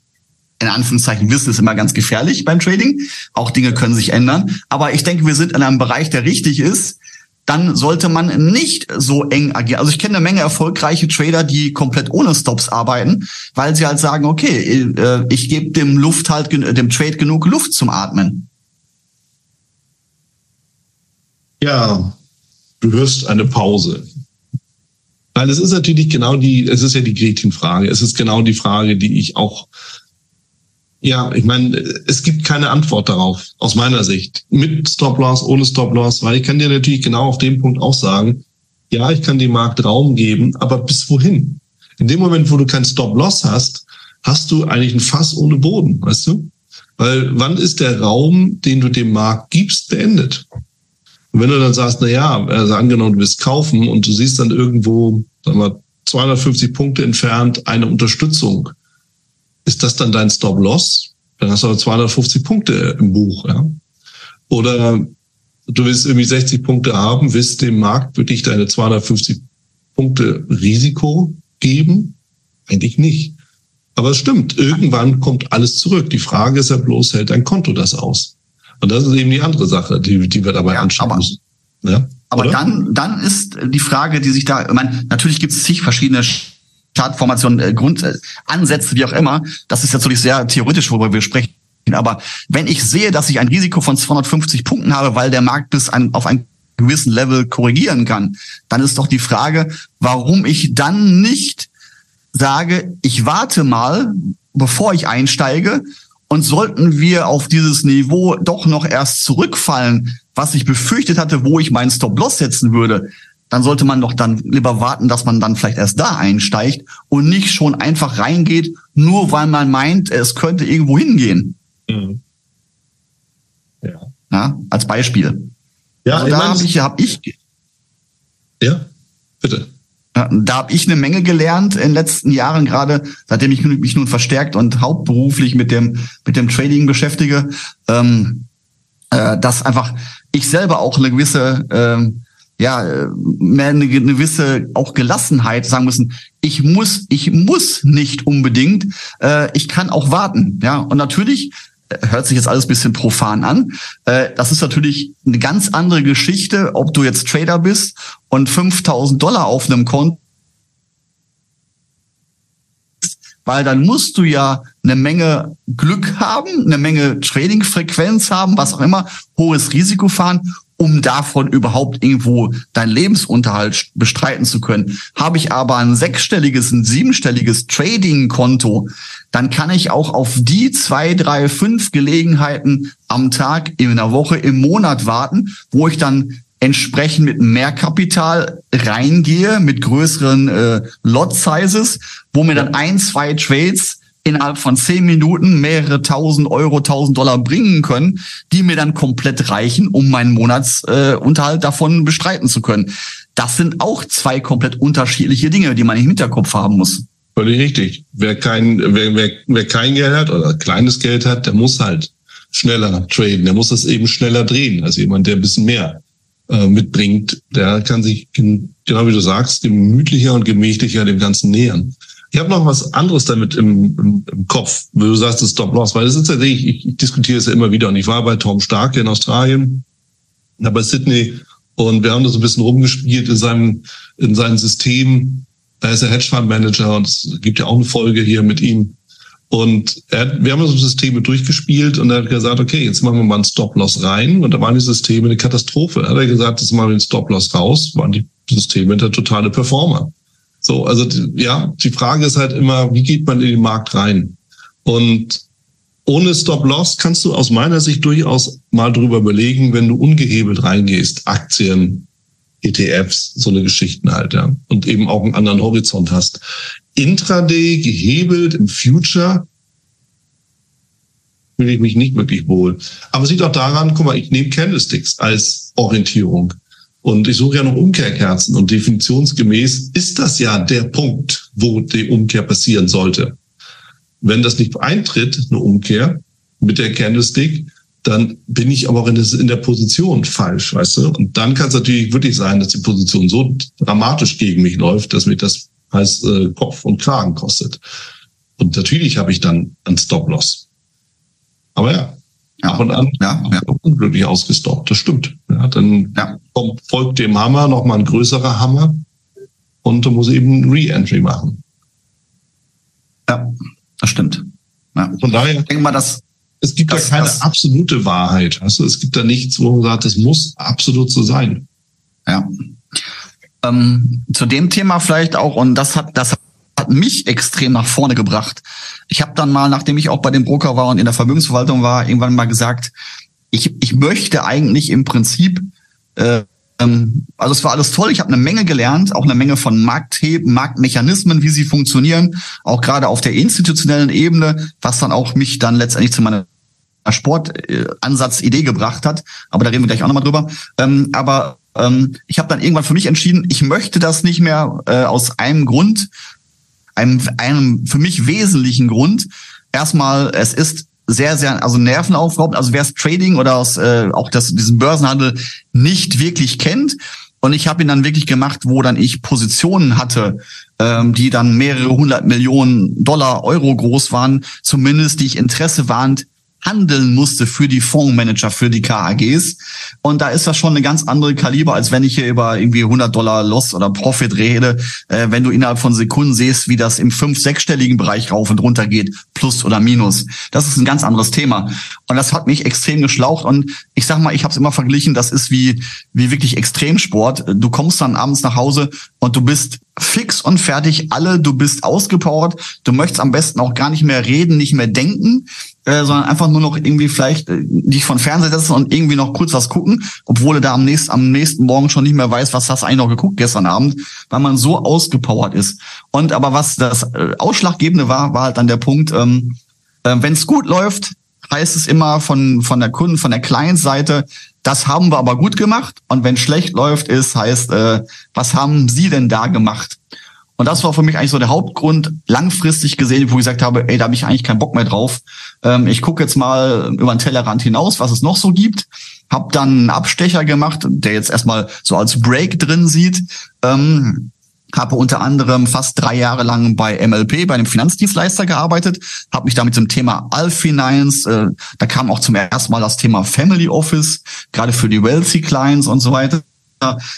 in Anführungszeichen Wissen ist immer ganz gefährlich beim Trading. Auch Dinge können sich ändern. Aber ich denke, wir sind in einem Bereich, der richtig ist. Dann sollte man nicht so eng agieren. Also ich kenne eine Menge erfolgreiche Trader, die komplett ohne Stops arbeiten, weil sie halt sagen, okay, äh, ich gebe dem Luft halt, dem Trade genug Luft zum Atmen. Ja, du hörst eine Pause. Nein, es ist natürlich genau die, es ist ja die Gretchen-Frage. Es ist genau die Frage, die ich auch ja, ich meine, es gibt keine Antwort darauf, aus meiner Sicht. Mit Stop-Loss, ohne Stop-Loss, weil ich kann dir natürlich genau auf dem Punkt auch sagen, ja, ich kann dem Markt Raum geben, aber bis wohin? In dem Moment, wo du kein Stop-Loss hast, hast du eigentlich ein Fass ohne Boden, weißt du? Weil wann ist der Raum, den du dem Markt gibst, beendet? Und wenn du dann sagst, na ja, also angenommen, du willst kaufen und du siehst dann irgendwo, sagen wir, 250 Punkte entfernt eine Unterstützung, ist das dann dein Stop-Loss? Dann hast du aber 250 Punkte im Buch. Ja? Oder du willst irgendwie 60 Punkte haben, willst dem Markt wirklich deine 250 Punkte Risiko geben? Eigentlich nicht. Aber es stimmt, irgendwann kommt alles zurück. Die Frage ist ja bloß, hält dein Konto das aus? Und das ist eben die andere Sache, die, die wir dabei ja, anschauen müssen. Ja? Aber dann, dann ist die Frage, die sich da, ich meine, natürlich gibt es zig verschiedene Chartformation, äh, Grundansätze, äh, wie auch immer. Das ist natürlich sehr theoretisch, worüber wir sprechen. Aber wenn ich sehe, dass ich ein Risiko von 250 Punkten habe, weil der Markt bis ein, auf ein gewissen Level korrigieren kann, dann ist doch die Frage, warum ich dann nicht sage, ich warte mal, bevor ich einsteige und sollten wir auf dieses Niveau doch noch erst zurückfallen, was ich befürchtet hatte, wo ich meinen Stop-Loss setzen würde, dann sollte man doch dann lieber warten, dass man dann vielleicht erst da einsteigt und nicht schon einfach reingeht, nur weil man meint, es könnte irgendwo hingehen. Ja, als Beispiel. Ja, also da habe ich, hab ich. Ja, bitte. Da habe ich eine Menge gelernt in den letzten Jahren, gerade seitdem ich mich nun verstärkt und hauptberuflich mit dem mit dem Trading beschäftige, ähm, äh, dass einfach ich selber auch eine gewisse ähm, ja mehr eine, gewisse auch Gelassenheit sagen müssen. Ich muss ich muss nicht unbedingt. Äh, ich kann auch warten. Ja und natürlich hört sich jetzt alles bisschen profan an. Äh, das ist natürlich eine ganz andere Geschichte, ob du jetzt Trader bist und 5000 Dollar auf einem Konto weil dann musst du ja eine Menge Glück haben, eine Menge Trading-Frequenz haben, was auch immer, hohes Risiko fahren, um davon überhaupt irgendwo deinen Lebensunterhalt bestreiten zu können. Habe ich aber ein sechsstelliges, ein siebenstelliges Trading-Konto, dann kann ich auch auf die zwei, drei, fünf Gelegenheiten am Tag, in der Woche, im Monat warten, wo ich dann entsprechend mit mehr Kapital reingehe, mit größeren äh, Lot-Sizes, wo mir dann ein, zwei Trades innerhalb von zehn Minuten mehrere tausend Euro, tausend Dollar bringen können, die mir dann komplett reichen, um meinen Monatsunterhalt äh, davon bestreiten zu können. Das sind auch zwei komplett unterschiedliche Dinge, die man im Hinterkopf haben muss. Völlig richtig. Wer kein, wer, wer, wer kein Geld hat oder kleines Geld hat, der muss halt schneller traden. Der muss das eben schneller drehen als jemand, der ein bisschen mehr äh, mitbringt. Der kann sich, genau wie du sagst, gemütlicher und gemächlicher dem Ganzen nähern. Ich habe noch was anderes damit im, im, im Kopf, wo du sagst, das Stop-Loss, weil das ist tatsächlich, ich, ich diskutiere es ja immer wieder und ich war bei Tom Stark in Australien, bei Sydney und wir haben da so ein bisschen rumgespielt in seinem, in seinem System, da ist er Hedgefondsmanager und es gibt ja auch eine Folge hier mit ihm. Und er, wir haben so Systeme durchgespielt und er hat gesagt, okay, jetzt machen wir mal einen Stop-Loss rein. Und da waren die Systeme eine Katastrophe. Da hat er gesagt, jetzt machen wir den Stop-Loss raus, waren die Systeme der totale Performer. So, also ja, die Frage ist halt immer, wie geht man in den Markt rein? Und ohne Stop-Loss kannst du aus meiner Sicht durchaus mal drüber überlegen, wenn du ungehebelt reingehst, Aktien, ETFs, so eine Geschichten halt, ja. Und eben auch einen anderen Horizont hast. Intraday gehebelt im Future fühle ich mich nicht wirklich wohl. Aber sieht auch daran, guck mal, ich nehme Candlesticks als Orientierung. Und ich suche ja noch Umkehrkerzen. Und definitionsgemäß ist das ja der Punkt, wo die Umkehr passieren sollte. Wenn das nicht eintritt, eine Umkehr mit der Candlestick, dann bin ich aber auch in, der Position falsch, weißt du? Und dann kann es natürlich wirklich sein, dass die Position so dramatisch gegen mich läuft, dass mich das heißt äh, Kopf und Kragen kostet. Und natürlich habe ich dann einen Stop-Loss. Aber ja, ja, ab und an ja, ja. unglücklich ausgestoppt. Das stimmt. Ja, dann ja. kommt, folgt dem Hammer nochmal ein größerer Hammer und du musst eben Re-Entry machen. Ja, das stimmt. Ja. Von daher. Ich denke mal, dass es gibt das, da keine das, absolute Wahrheit. Also es gibt da nichts, wo man sagt, es muss absolut so sein. Ja. Ähm, zu dem Thema vielleicht auch, und das hat, das hat mich extrem nach vorne gebracht. Ich habe dann mal, nachdem ich auch bei dem Broker war und in der Vermögensverwaltung war, irgendwann mal gesagt, ich, ich möchte eigentlich im Prinzip, äh, ähm, also es war alles toll, ich habe eine Menge gelernt, auch eine Menge von Marktheben, Marktmechanismen, wie sie funktionieren, auch gerade auf der institutionellen Ebene, was dann auch mich dann letztendlich zu meiner Sportansatz-Idee gebracht hat. Aber da reden wir gleich auch nochmal drüber. Ähm, aber ähm, ich habe dann irgendwann für mich entschieden, ich möchte das nicht mehr äh, aus einem Grund, einem, einem für mich wesentlichen Grund. Erstmal, es ist sehr, sehr, also nervenaufraubend. Also wer es Trading oder aus, äh, auch das, diesen Börsenhandel nicht wirklich kennt, und ich habe ihn dann wirklich gemacht, wo dann ich Positionen hatte, ähm, die dann mehrere hundert Millionen Dollar, Euro groß waren, zumindest die ich Interesse warnt, handeln musste für die Fondsmanager, für die KAGs. Und da ist das schon eine ganz andere Kaliber, als wenn ich hier über irgendwie 100 Dollar Loss oder Profit rede, äh, wenn du innerhalb von Sekunden siehst, wie das im fünf-, sechsstelligen Bereich rauf und runter geht, plus oder minus. Das ist ein ganz anderes Thema. Und das hat mich extrem geschlaucht. Und ich sag mal, ich habe es immer verglichen, das ist wie, wie wirklich Extremsport. Du kommst dann abends nach Hause und du bist fix und fertig, alle, du bist ausgepowert, du möchtest am besten auch gar nicht mehr reden, nicht mehr denken, äh, sondern einfach nur noch irgendwie vielleicht äh, dich von Fernseher setzen und irgendwie noch kurz was gucken, obwohl du da am nächsten, am nächsten Morgen schon nicht mehr weißt, was hast du eigentlich noch geguckt gestern Abend, weil man so ausgepowert ist. Und aber was das äh, Ausschlaggebende war, war halt dann der Punkt, ähm, äh, wenn es gut läuft, heißt es immer von, von der Kunden, von der Client-Seite, das haben wir aber gut gemacht. Und wenn schlecht läuft, ist, heißt, äh, was haben Sie denn da gemacht? Und das war für mich eigentlich so der Hauptgrund, langfristig gesehen, wo ich gesagt habe, ey, da habe ich eigentlich keinen Bock mehr drauf. Ähm, ich gucke jetzt mal über den Tellerrand hinaus, was es noch so gibt. Hab dann einen Abstecher gemacht, der jetzt erstmal so als Break drin sieht. Ähm, habe unter anderem fast drei Jahre lang bei MLP, bei einem Finanzdienstleister gearbeitet, habe mich da mit dem Thema Alfinance, äh, da kam auch zum ersten Mal das Thema Family Office, gerade für die Wealthy Clients und so weiter.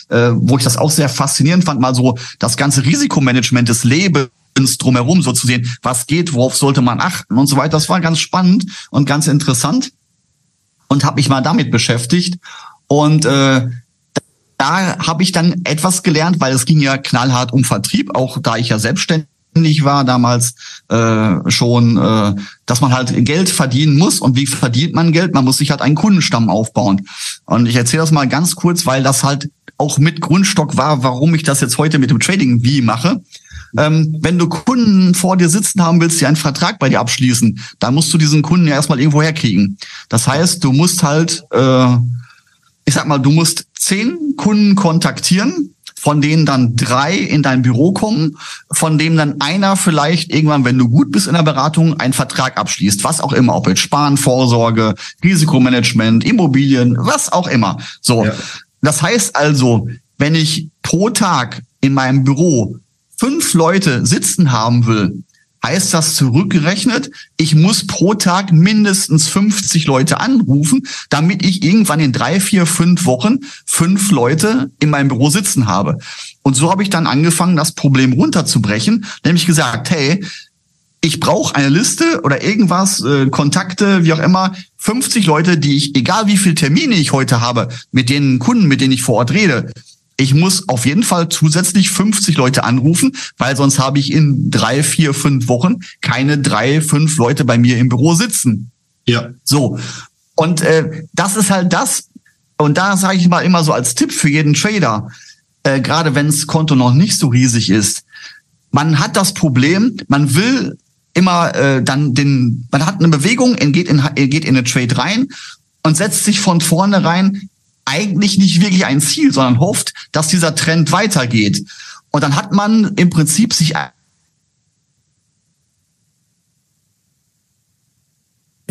Äh, wo ich das auch sehr faszinierend fand, mal so das ganze Risikomanagement des Lebens drumherum so zu sehen, was geht, worauf sollte man achten und so weiter. Das war ganz spannend und ganz interessant und habe mich mal damit beschäftigt. Und äh, da habe ich dann etwas gelernt, weil es ging ja knallhart um Vertrieb, auch da ich ja selbstständig war damals äh, schon, äh, dass man halt Geld verdienen muss. Und wie verdient man Geld? Man muss sich halt einen Kundenstamm aufbauen. Und ich erzähle das mal ganz kurz, weil das halt auch mit Grundstock war, warum ich das jetzt heute mit dem Trading wie mache. Ähm, wenn du Kunden vor dir sitzen haben willst, die einen Vertrag bei dir abschließen, dann musst du diesen Kunden ja erstmal irgendwo herkriegen. Das heißt, du musst halt äh, ich sag mal, du musst zehn Kunden kontaktieren, von denen dann drei in dein Büro kommen, von dem dann einer vielleicht irgendwann, wenn du gut bist in der Beratung, einen Vertrag abschließt, was auch immer, ob jetzt Sparen, Vorsorge, Risikomanagement, Immobilien, was auch immer. So. Ja. Das heißt also, wenn ich pro Tag in meinem Büro fünf Leute sitzen haben will, heißt das zurückgerechnet, ich muss pro Tag mindestens 50 Leute anrufen, damit ich irgendwann in drei, vier, fünf Wochen fünf Leute in meinem Büro sitzen habe. Und so habe ich dann angefangen, das Problem runterzubrechen, nämlich gesagt, hey, ich brauche eine Liste oder irgendwas, äh, Kontakte, wie auch immer, 50 Leute, die ich, egal wie viele Termine ich heute habe, mit den Kunden, mit denen ich vor Ort rede, ich muss auf jeden Fall zusätzlich 50 Leute anrufen, weil sonst habe ich in drei, vier, fünf Wochen keine drei, fünf Leute bei mir im Büro sitzen. Ja. So. Und äh, das ist halt das. Und da sage ich mal immer so als Tipp für jeden Trader, äh, gerade wenn das Konto noch nicht so riesig ist, man hat das Problem, man will immer äh, dann den, man hat eine Bewegung, geht in, geht in eine Trade rein und setzt sich von vornherein eigentlich nicht wirklich ein Ziel, sondern hofft, dass dieser Trend weitergeht. Und dann hat man im Prinzip sich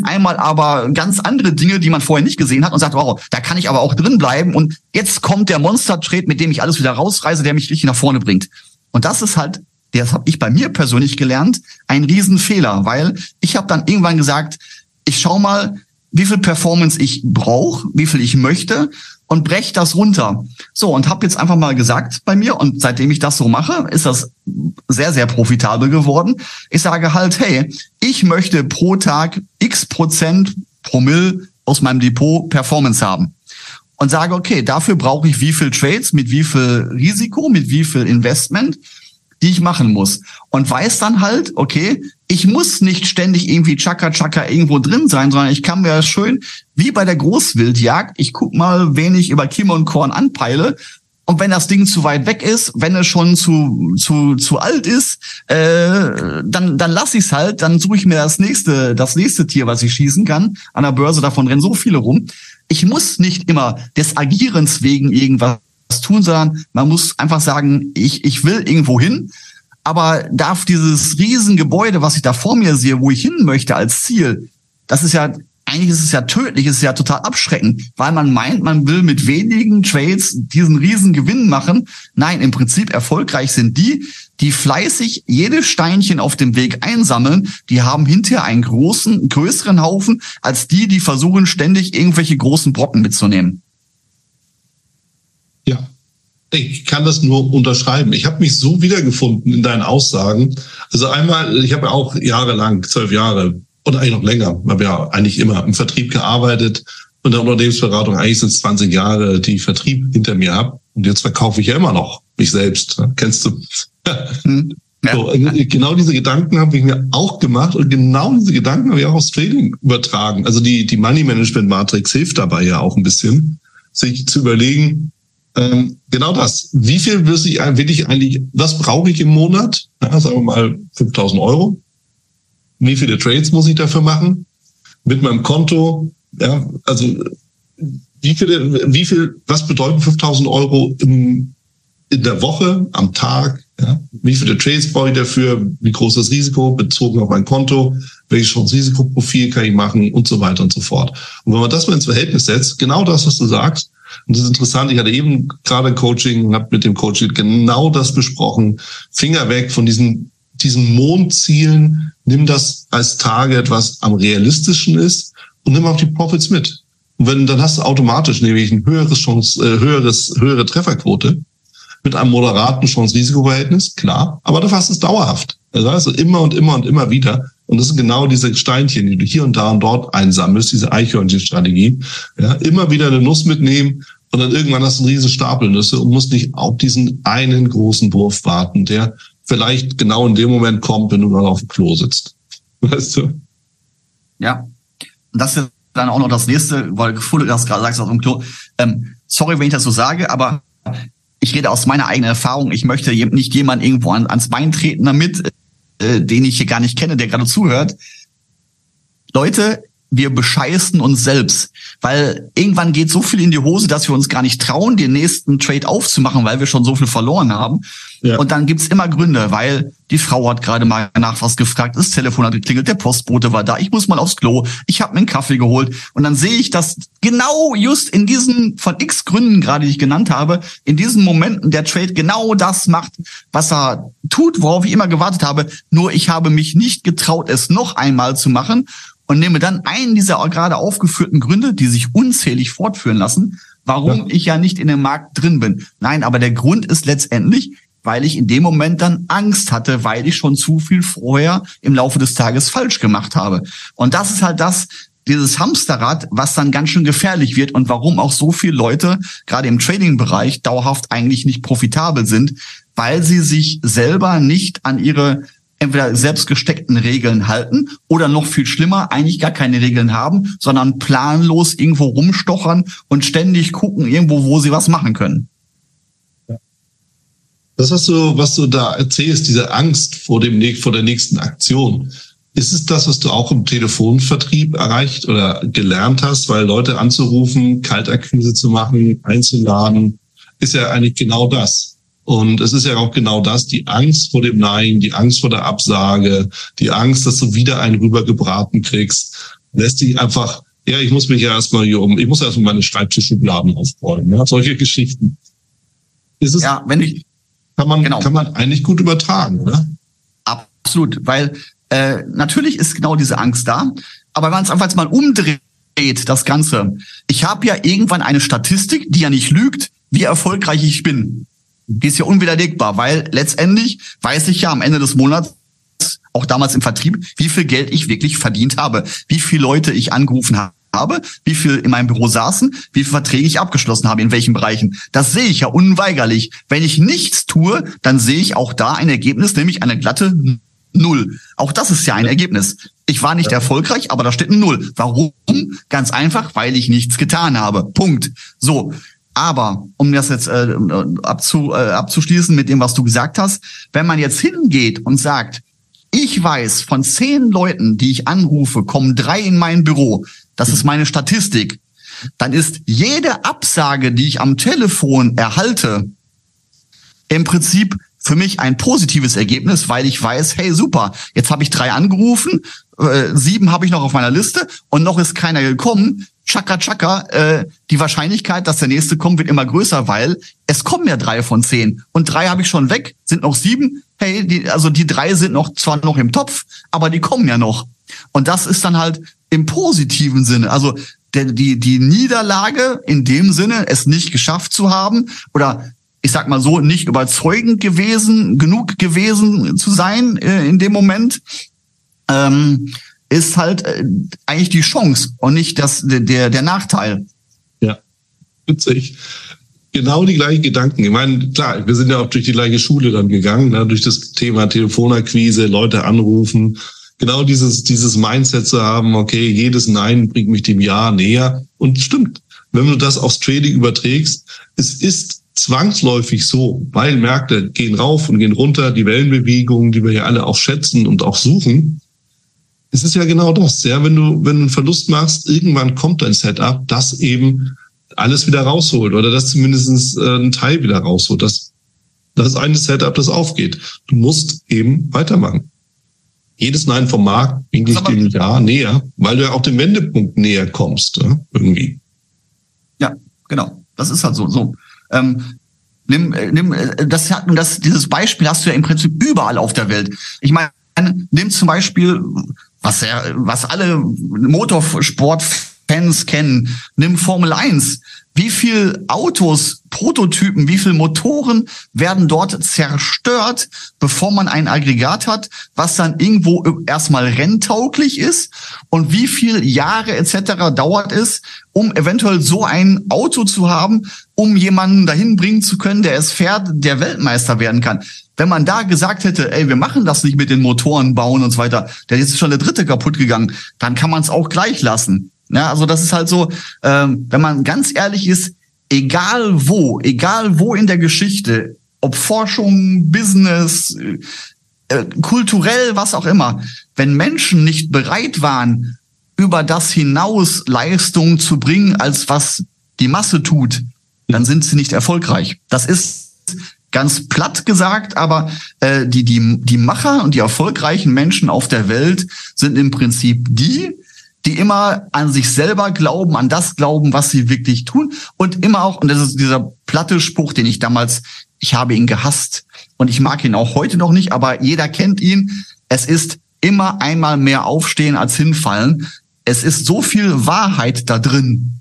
einmal aber ganz andere Dinge, die man vorher nicht gesehen hat und sagt, wow, da kann ich aber auch drin bleiben und jetzt kommt der Monster-Trade, mit dem ich alles wieder rausreise, der mich richtig nach vorne bringt. Und das ist halt, das habe ich bei mir persönlich gelernt, ein Riesenfehler, weil ich habe dann irgendwann gesagt, ich schau mal, wie viel Performance ich brauche, wie viel ich möchte und brech das runter. So, und habe jetzt einfach mal gesagt bei mir, und seitdem ich das so mache, ist das sehr, sehr profitabel geworden. Ich sage halt, hey, ich möchte pro Tag x Prozent Promille aus meinem Depot Performance haben. Und sage, okay, dafür brauche ich wie viel Trades, mit wie viel Risiko, mit wie viel Investment die ich machen muss. Und weiß dann halt, okay, ich muss nicht ständig irgendwie Chaka Chaka irgendwo drin sein, sondern ich kann mir schön, wie bei der Großwildjagd, ich guck mal, wen ich über Kim und Korn anpeile. Und wenn das Ding zu weit weg ist, wenn es schon zu zu zu alt ist, äh, dann dann lass ich's halt, dann suche ich mir das nächste das nächste Tier, was ich schießen kann. An der Börse davon rennen so viele rum. Ich muss nicht immer des Agierens wegen irgendwas tun, sondern man muss einfach sagen, ich, ich will irgendwo hin, aber darf dieses Riesengebäude, was ich da vor mir sehe, wo ich hin möchte als Ziel, das ist ja, eigentlich ist es ja tödlich, ist ja total abschreckend, weil man meint, man will mit wenigen Trades diesen riesen Gewinn machen. Nein, im Prinzip erfolgreich sind die, die fleißig jedes Steinchen auf dem Weg einsammeln, die haben hinterher einen großen, größeren Haufen als die, die versuchen ständig irgendwelche großen Brocken mitzunehmen. Ja, ich kann das nur unterschreiben. Ich habe mich so wiedergefunden in deinen Aussagen. Also einmal, ich habe ja auch jahrelang, zwölf Jahre oder eigentlich noch länger, habe ja eigentlich immer im Vertrieb gearbeitet und der Unternehmensberatung eigentlich sind es 20 Jahre, die ich Vertrieb hinter mir habe. Und jetzt verkaufe ich ja immer noch mich selbst. Kennst du? Hm. Ja. So, äh, genau diese Gedanken habe ich mir auch gemacht und genau diese Gedanken habe ich auch aufs Trading übertragen. Also die, die Money Management Matrix hilft dabei ja auch ein bisschen, sich zu überlegen, ähm, genau das. Wie viel will ich, will ich eigentlich, was brauche ich im Monat? Ja, sagen wir mal 5000 Euro. Wie viele Trades muss ich dafür machen? mit meinem Konto, ja, also wie viel, wie viel, was bedeuten 5000 Euro im, in der Woche, am Tag, ja? Wie viele Trades brauche ich dafür? Wie groß ist das Risiko bezogen auf mein Konto? Welches Chance-Risikoprofil kann ich machen? Und so weiter und so fort. Und wenn man das mal ins Verhältnis setzt, genau das, was du sagst, und das ist interessant, ich hatte eben gerade Coaching, habe mit dem Coach genau das besprochen. Finger weg von diesen, diesen Mondzielen, nimm das als Target, was am realistischen ist und nimm auch die Profits mit. Und wenn, dann hast du automatisch nämlich ein höheres Chance, äh, höheres, höhere Trefferquote mit einem moderaten Chance-Risiko-Verhältnis, klar, aber dafür hast du es dauerhaft. Also immer und immer und immer wieder. Und das sind genau diese Steinchen, die du hier und da und dort einsammelst, diese Eichhörnchen-Strategie. Ja, immer wieder eine Nuss mitnehmen und dann irgendwann hast du einen riesen Stapel Nüsse und musst nicht auf diesen einen großen Wurf warten, der vielleicht genau in dem Moment kommt, wenn du dann auf dem Klo sitzt. Weißt du? Ja. Und das ist dann auch noch das nächste, weil du das gerade sagst auf dem Klo. Ähm, sorry, wenn ich das so sage, aber ich rede aus meiner eigenen Erfahrung, ich möchte nicht jemand irgendwo an, ans Bein treten damit, äh, den ich hier gar nicht kenne, der gerade zuhört. Leute, wir bescheißen uns selbst, weil irgendwann geht so viel in die Hose, dass wir uns gar nicht trauen, den nächsten Trade aufzumachen, weil wir schon so viel verloren haben. Ja. Und dann gibt's immer Gründe, weil die Frau hat gerade mal nach was gefragt, das Telefon hat geklingelt, der Postbote war da, ich muss mal aufs Klo, ich habe mir einen Kaffee geholt und dann sehe ich, dass genau just in diesen von x Gründen gerade, die ich genannt habe, in diesen Momenten der Trade genau das macht, was er tut, worauf ich immer gewartet habe. Nur ich habe mich nicht getraut, es noch einmal zu machen und nehme dann einen dieser gerade aufgeführten Gründe, die sich unzählig fortführen lassen, warum ja. ich ja nicht in dem Markt drin bin. Nein, aber der Grund ist letztendlich, weil ich in dem Moment dann Angst hatte, weil ich schon zu viel vorher im Laufe des Tages falsch gemacht habe. Und das ist halt das, dieses Hamsterrad, was dann ganz schön gefährlich wird und warum auch so viele Leute gerade im Trading-Bereich dauerhaft eigentlich nicht profitabel sind, weil sie sich selber nicht an ihre entweder selbst gesteckten Regeln halten oder noch viel schlimmer, eigentlich gar keine Regeln haben, sondern planlos irgendwo rumstochern und ständig gucken irgendwo, wo sie was machen können. Das, was du, was du da erzählst, diese Angst vor dem, vor der nächsten Aktion, ist es das, was du auch im Telefonvertrieb erreicht oder gelernt hast, weil Leute anzurufen, Kaltakquise zu machen, einzuladen, ist ja eigentlich genau das. Und es ist ja auch genau das, die Angst vor dem Nein, die Angst vor der Absage, die Angst, dass du wieder einen rübergebraten kriegst, lässt dich einfach, ja, ich muss mich ja erstmal hier um, ich muss erstmal meine Schreibtischschubladen aufräumen, ja, solche Geschichten. Ist es, ja, wenn ich, kann man, genau. kann man eigentlich gut übertragen, oder? Absolut, weil äh, natürlich ist genau diese Angst da, aber wenn man es einfach jetzt mal umdreht, das Ganze. Ich habe ja irgendwann eine Statistik, die ja nicht lügt, wie erfolgreich ich bin die ist ja unwiderlegbar, weil letztendlich weiß ich ja am Ende des Monats, auch damals im Vertrieb, wie viel Geld ich wirklich verdient habe, wie viele Leute ich angerufen habe, wie viel in meinem Büro saßen, wie viele Verträge ich abgeschlossen habe, in welchen Bereichen. Das sehe ich ja unweigerlich. Wenn ich nichts tue, dann sehe ich auch da ein Ergebnis, nämlich eine glatte Null. Auch das ist ja ein Ergebnis. Ich war nicht erfolgreich, aber da steht ein Null. Warum? Ganz einfach, weil ich nichts getan habe. Punkt. So. Aber um das jetzt äh, abzu, äh, abzuschließen mit dem, was du gesagt hast, wenn man jetzt hingeht und sagt, ich weiß, von zehn Leuten, die ich anrufe, kommen drei in mein Büro. Das ist meine Statistik. Dann ist jede Absage, die ich am Telefon erhalte, im Prinzip für mich ein positives Ergebnis, weil ich weiß, hey super, jetzt habe ich drei angerufen, äh, sieben habe ich noch auf meiner Liste und noch ist keiner gekommen. Chaka Chaka, äh, die Wahrscheinlichkeit, dass der nächste kommt, wird immer größer, weil es kommen ja drei von zehn. Und drei habe ich schon weg, sind noch sieben. Hey, die, also die drei sind noch zwar noch im Topf, aber die kommen ja noch. Und das ist dann halt im positiven Sinne. Also der, die, die Niederlage in dem Sinne, es nicht geschafft zu haben oder ich sag mal so, nicht überzeugend gewesen, genug gewesen zu sein äh, in dem Moment, ähm, ist halt äh, eigentlich die Chance und nicht das, der, der Nachteil. Ja, witzig. Genau die gleichen Gedanken. Ich meine, klar, wir sind ja auch durch die gleiche Schule dann gegangen, ne, durch das Thema Telefonakquise, Leute anrufen. Genau dieses, dieses Mindset zu haben, okay, jedes Nein bringt mich dem Ja näher. Und stimmt, wenn du das aufs Trading überträgst, es ist zwangsläufig so, weil Märkte gehen rauf und gehen runter, die Wellenbewegungen, die wir ja alle auch schätzen und auch suchen, es ist ja genau das, ja, wenn du, wenn du einen Verlust machst, irgendwann kommt dein Setup, das eben alles wieder rausholt oder das zumindest äh, einen Teil wieder rausholt. Das, das ist eine Setup, das aufgeht. Du musst eben weitermachen. Jedes Nein vom Markt bringt dich dem Ja näher, weil du ja auch dem Wendepunkt näher kommst, ja, irgendwie. Ja, genau. Das ist halt so. so. Ähm, nimm, äh, nimm, äh, das, das, dieses Beispiel hast du ja im Prinzip überall auf der Welt. Ich meine, nimm zum Beispiel, was ja, was alle Motorsportfans kennen, nimm Formel 1. Wie viel Autos, Prototypen, wie viel Motoren werden dort zerstört, bevor man ein Aggregat hat, was dann irgendwo erstmal renntauglich ist? Und wie viel Jahre etc. dauert es, um eventuell so ein Auto zu haben, um jemanden dahin bringen zu können, der es fährt, der Weltmeister werden kann? Wenn man da gesagt hätte, ey, wir machen das nicht mit den Motoren bauen und so weiter, der ist schon der dritte kaputt gegangen, dann kann man es auch gleich lassen. Ja, also das ist halt so, ähm, wenn man ganz ehrlich ist, egal wo, egal wo in der Geschichte, ob Forschung, Business, äh, kulturell, was auch immer, wenn Menschen nicht bereit waren, über das hinaus Leistung zu bringen, als was die Masse tut, dann sind sie nicht erfolgreich. Das ist ganz platt gesagt, aber äh, die, die, die Macher und die erfolgreichen Menschen auf der Welt sind im Prinzip die, die immer an sich selber glauben, an das glauben, was sie wirklich tun und immer auch, und das ist dieser platte Spruch, den ich damals, ich habe ihn gehasst und ich mag ihn auch heute noch nicht, aber jeder kennt ihn. Es ist immer einmal mehr aufstehen als hinfallen. Es ist so viel Wahrheit da drin.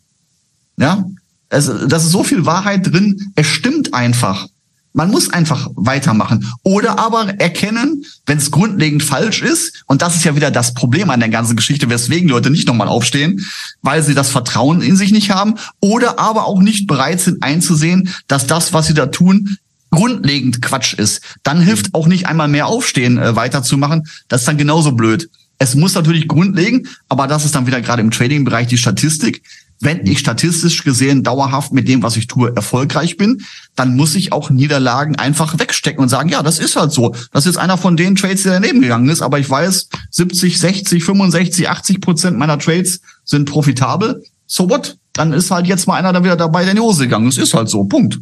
Ja, es, das ist so viel Wahrheit drin. Es stimmt einfach. Man muss einfach weitermachen. Oder aber erkennen, wenn es grundlegend falsch ist, und das ist ja wieder das Problem an der ganzen Geschichte, weswegen Leute nicht nochmal aufstehen, weil sie das Vertrauen in sich nicht haben, oder aber auch nicht bereit sind einzusehen, dass das, was sie da tun, grundlegend Quatsch ist. Dann hilft auch nicht einmal mehr aufstehen, äh, weiterzumachen. Das ist dann genauso blöd. Es muss natürlich grundlegend, aber das ist dann wieder gerade im Trading-Bereich die Statistik wenn ich statistisch gesehen dauerhaft mit dem, was ich tue, erfolgreich bin, dann muss ich auch Niederlagen einfach wegstecken und sagen, ja, das ist halt so. Das ist einer von den Trades, der daneben gegangen ist, aber ich weiß, 70, 60, 65, 80 Prozent meiner Trades sind profitabel. So what? Dann ist halt jetzt mal einer da wieder dabei, der in die Hose gegangen ist. Ist halt so. Punkt.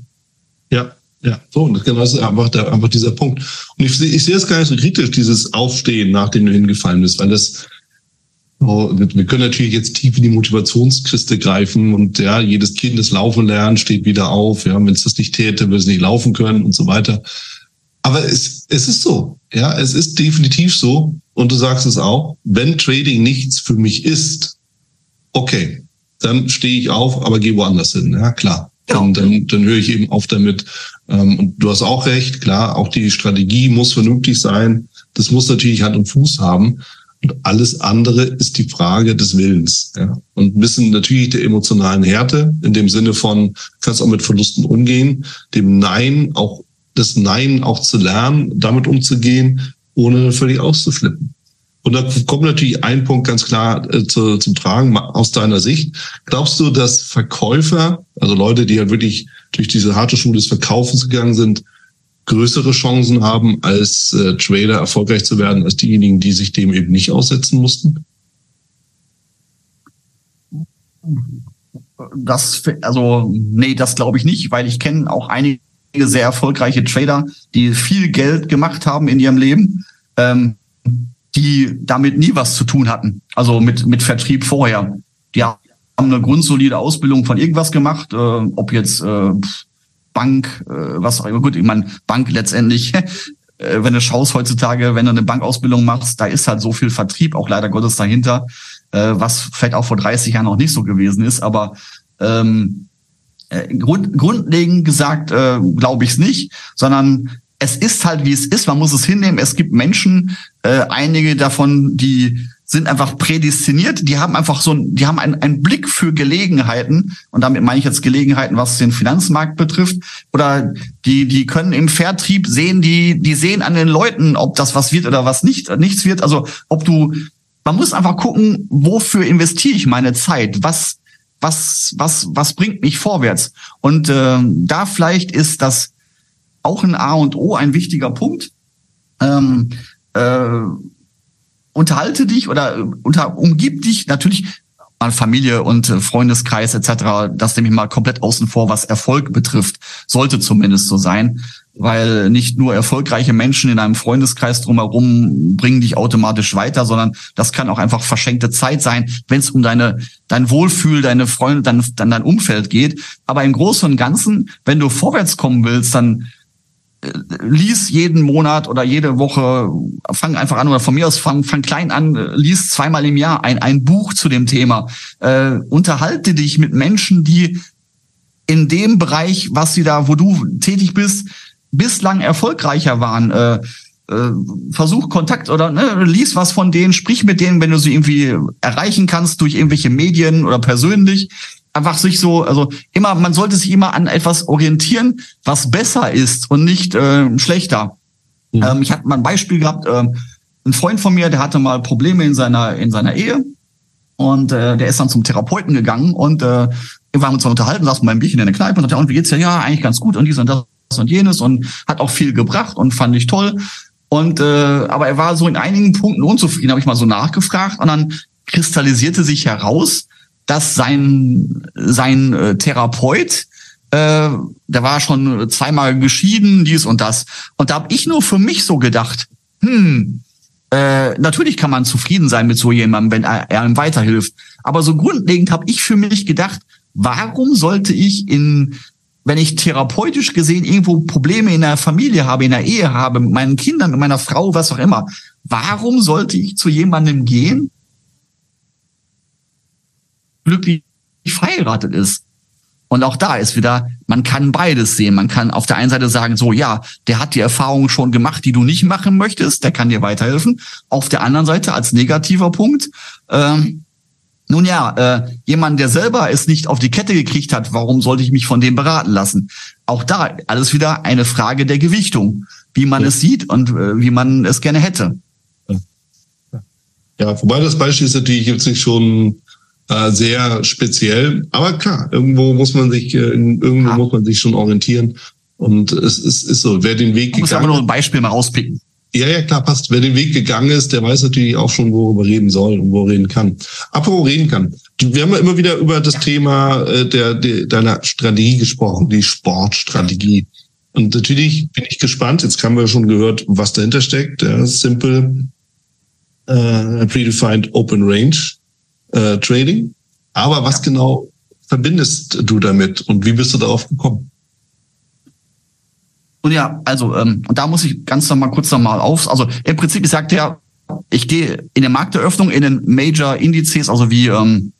Ja, ja, so, und genau das ist einfach, der, einfach dieser Punkt. Und ich, ich sehe es gar nicht so kritisch, dieses Aufstehen, nachdem du hingefallen bist, weil das, wir können natürlich jetzt tief in die Motivationskiste greifen und ja, jedes Kind, das Laufen lernt, steht wieder auf. Ja, wenn es das nicht täte, würde es nicht laufen können und so weiter. Aber es, es ist so. Ja, es ist definitiv so. Und du sagst es auch. Wenn Trading nichts für mich ist, okay, dann stehe ich auf, aber gehe woanders hin. Ja, klar. Dann, dann, dann höre ich eben auf damit. Ähm, und du hast auch recht, klar, auch die Strategie muss vernünftig sein. Das muss natürlich Hand und Fuß haben. Und alles andere ist die Frage des Willens. Ja. Und wissen natürlich der emotionalen Härte, in dem Sinne von, kannst auch mit Verlusten umgehen, dem Nein auch, das Nein auch zu lernen, damit umzugehen, ohne völlig auszuflippen. Und da kommt natürlich ein Punkt ganz klar äh, zu, zum Tragen aus deiner Sicht. Glaubst du, dass Verkäufer, also Leute, die halt wirklich durch diese harte Schule des Verkaufens gegangen sind, größere Chancen haben, als äh, Trader erfolgreich zu werden, als diejenigen, die sich dem eben nicht aussetzen mussten? Das, also, nee, das glaube ich nicht, weil ich kenne auch einige sehr erfolgreiche Trader, die viel Geld gemacht haben in ihrem Leben, ähm, die damit nie was zu tun hatten. Also mit, mit Vertrieb vorher. Die haben eine grundsolide Ausbildung von irgendwas gemacht, äh, ob jetzt äh, Bank, äh, was auch immer. Gut, ich meine, Bank letztendlich, äh, wenn du schaust heutzutage, wenn du eine Bankausbildung machst, da ist halt so viel Vertrieb auch leider Gottes dahinter, äh, was vielleicht auch vor 30 Jahren noch nicht so gewesen ist, aber ähm, äh, grund, grundlegend gesagt äh, glaube ich es nicht, sondern es ist halt wie es ist, man muss es hinnehmen. Es gibt Menschen, äh, einige davon, die sind einfach prädestiniert, die haben einfach so, die haben einen, einen Blick für Gelegenheiten. Und damit meine ich jetzt Gelegenheiten, was den Finanzmarkt betrifft. Oder die die können im Vertrieb sehen, die die sehen an den Leuten, ob das was wird oder was nicht nichts wird, also ob du man muss einfach gucken, wofür investiere ich meine Zeit, was was was was bringt mich vorwärts? Und äh, da vielleicht ist das auch ein A und O ein wichtiger Punkt. Ähm, äh, unterhalte dich oder unter, umgib dich natürlich an Familie und Freundeskreis etc. Das nehme ich mal komplett außen vor, was Erfolg betrifft. Sollte zumindest so sein weil nicht nur erfolgreiche Menschen in einem Freundeskreis drumherum bringen dich automatisch weiter, sondern das kann auch einfach verschenkte Zeit sein, wenn es um deine dein Wohlfühl, deine Freunde, dein, dann dein Umfeld geht. Aber im Großen und Ganzen, wenn du vorwärts kommen willst, dann äh, lies jeden Monat oder jede Woche, fang einfach an oder von mir aus fang, fang klein an, lies zweimal im Jahr ein, ein Buch zu dem Thema. Äh, unterhalte dich mit Menschen, die in dem Bereich, was sie da, wo du tätig bist, bislang erfolgreicher waren. Äh, äh, versuch Kontakt oder ne, lies was von denen, sprich mit denen, wenn du sie irgendwie erreichen kannst durch irgendwelche Medien oder persönlich. Einfach sich so, also immer, man sollte sich immer an etwas orientieren, was besser ist und nicht äh, schlechter. Mhm. Ähm, ich hatte mal ein Beispiel gehabt, äh, ein Freund von mir, der hatte mal Probleme in seiner in seiner Ehe und äh, der ist dann zum Therapeuten gegangen und äh, wir haben uns unterhalten, saßen beim Bierchen in der Kneipe und sagte, und wie geht's dir? Ja, eigentlich ganz gut und dies und das und jenes und hat auch viel gebracht und fand ich toll. Und äh, aber er war so in einigen Punkten unzufrieden, habe ich mal so nachgefragt und dann kristallisierte sich heraus, dass sein sein äh, Therapeut äh, der war schon zweimal geschieden, dies und das. Und da habe ich nur für mich so gedacht, hm, äh, natürlich kann man zufrieden sein mit so jemandem, wenn er, er ihm weiterhilft. Aber so grundlegend habe ich für mich gedacht, warum sollte ich in wenn ich therapeutisch gesehen irgendwo Probleme in der Familie habe, in der Ehe habe, mit meinen Kindern, mit meiner Frau, was auch immer, warum sollte ich zu jemandem gehen, glücklich verheiratet ist? Und auch da ist wieder, man kann beides sehen. Man kann auf der einen Seite sagen, so ja, der hat die Erfahrungen schon gemacht, die du nicht machen möchtest, der kann dir weiterhelfen. Auf der anderen Seite als negativer Punkt, ähm, nun ja, äh, jemand, der selber es nicht auf die Kette gekriegt hat, warum sollte ich mich von dem beraten lassen? Auch da alles wieder eine Frage der Gewichtung, wie man ja. es sieht und äh, wie man es gerne hätte. Ja, wobei das Beispiel ist natürlich jetzt nicht schon äh, sehr speziell, aber klar, irgendwo muss man sich, äh, irgendwo ja. muss man sich schon orientieren. Und es, es ist so, wer den Weg gegangen ist. muss aber nur ein Beispiel mal rauspicken. Ja, ja, klar, passt. Wer den Weg gegangen ist, der weiß natürlich auch schon, worüber reden soll und wo reden kann. Apropos reden kann. Wir haben ja immer wieder über das Thema äh, der, der deiner Strategie gesprochen, die Sportstrategie. Und natürlich bin ich gespannt. Jetzt haben wir schon gehört, was dahinter steckt. Ja, simple, äh, predefined Open Range äh, Trading. Aber was genau verbindest du damit und wie bist du darauf gekommen? Und ja, also, ähm, da muss ich ganz nochmal kurz nochmal auf. Also im Prinzip, ich sagte ja, ich gehe in der Markteröffnung in den Major Indizes, also wie ähm,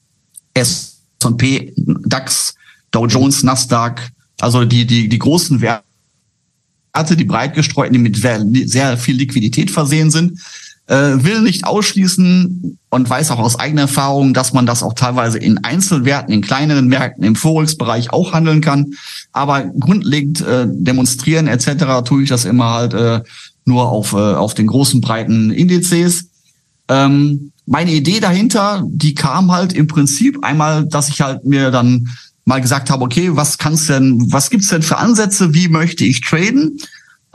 S&P, DAX, Dow Jones, Nasdaq, also die, die, die großen Werte, die breit gestreut, die mit sehr viel Liquidität versehen sind will nicht ausschließen und weiß auch aus eigener Erfahrung, dass man das auch teilweise in Einzelwerten, in kleineren Märkten im Forex-Bereich auch handeln kann. Aber grundlegend äh, demonstrieren etc. tue ich das immer halt äh, nur auf, äh, auf den großen breiten Indizes. Ähm, meine Idee dahinter, die kam halt im Prinzip einmal, dass ich halt mir dann mal gesagt habe, okay, was kann's denn, was gibt's denn für Ansätze, wie möchte ich traden?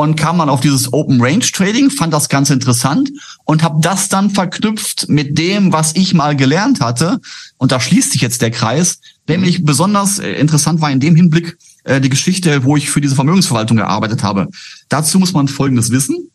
Und kam dann auf dieses Open Range Trading, fand das ganz interessant und habe das dann verknüpft mit dem, was ich mal gelernt hatte. Und da schließt sich jetzt der Kreis. Nämlich besonders äh, interessant war in dem Hinblick äh, die Geschichte, wo ich für diese Vermögensverwaltung gearbeitet habe. Dazu muss man Folgendes wissen.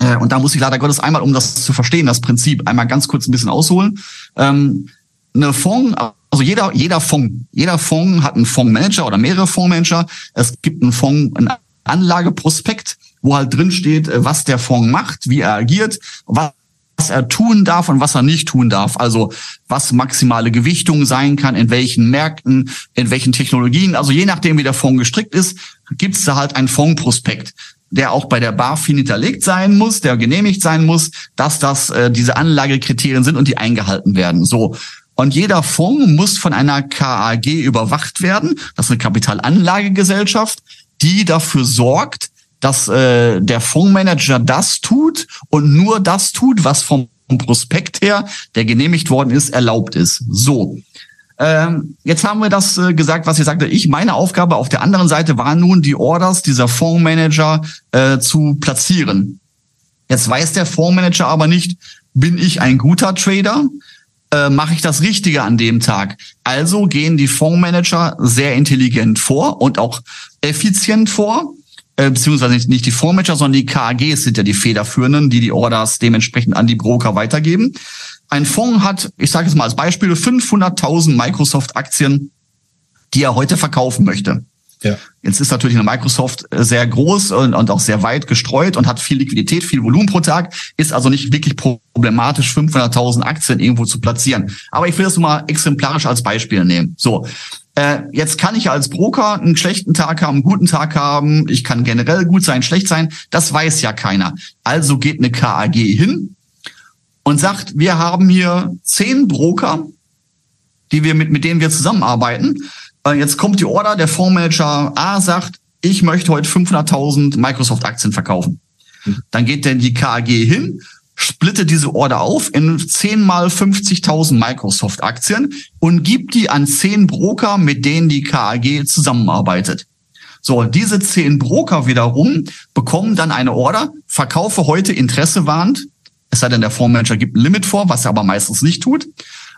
Äh, und da muss ich leider Gottes einmal, um das zu verstehen, das Prinzip, einmal ganz kurz ein bisschen ausholen. Ähm, eine Fonds, also jeder, jeder Fonds, jeder Fonds hat einen Fondsmanager oder mehrere Fondsmanager. Es gibt einen Fonds, einen Anlageprospekt, wo halt drin steht, äh, was der Fonds macht, wie er agiert, was er tun darf und was er nicht tun darf. Also was maximale Gewichtung sein kann, in welchen Märkten, in welchen Technologien. Also je nachdem, wie der Fonds gestrickt ist, gibt es da halt einen Fondsprospekt der auch bei der BaFin hinterlegt sein muss, der genehmigt sein muss, dass das äh, diese Anlagekriterien sind und die eingehalten werden. So. Und jeder Fonds muss von einer KAG überwacht werden. Das ist eine Kapitalanlagegesellschaft die dafür sorgt, dass äh, der Fondsmanager das tut und nur das tut, was vom Prospekt her, der genehmigt worden ist, erlaubt ist. So. Ähm, jetzt haben wir das äh, gesagt, was ich sagte. Ich, meine Aufgabe auf der anderen Seite war nun, die Orders dieser Fondsmanager äh, zu platzieren. Jetzt weiß der Fondsmanager aber nicht, bin ich ein guter Trader? Äh, Mache ich das Richtige an dem Tag? Also gehen die Fondsmanager sehr intelligent vor und auch effizient vor äh, beziehungsweise nicht, nicht die Fondsmanager, sondern die KAGs sind ja die Federführenden, die die Orders dementsprechend an die Broker weitergeben. Ein Fonds hat, ich sage jetzt mal als Beispiel, 500.000 Microsoft-Aktien, die er heute verkaufen möchte. Ja. Jetzt ist natürlich eine Microsoft äh, sehr groß und, und auch sehr weit gestreut und hat viel Liquidität, viel Volumen pro Tag, ist also nicht wirklich problematisch, 500.000 Aktien irgendwo zu platzieren. Aber ich will das nur mal exemplarisch als Beispiel nehmen. So, äh, jetzt kann ich als Broker einen schlechten Tag haben, einen guten Tag haben, ich kann generell gut sein, schlecht sein, das weiß ja keiner. Also geht eine KAG hin und sagt, wir haben hier zehn Broker, die wir mit, mit denen wir zusammenarbeiten äh, jetzt kommt die Order, der Fondsmanager A sagt, ich möchte heute 500.000 Microsoft-Aktien verkaufen. Mhm. Dann geht denn die KAG hin, splittet diese Order auf in 10 mal 50.000 Microsoft-Aktien und gibt die an 10 Broker, mit denen die KAG zusammenarbeitet. So, diese 10 Broker wiederum bekommen dann eine Order, verkaufe heute Interesse warnt, es sei denn, der Fondsmanager gibt ein Limit vor, was er aber meistens nicht tut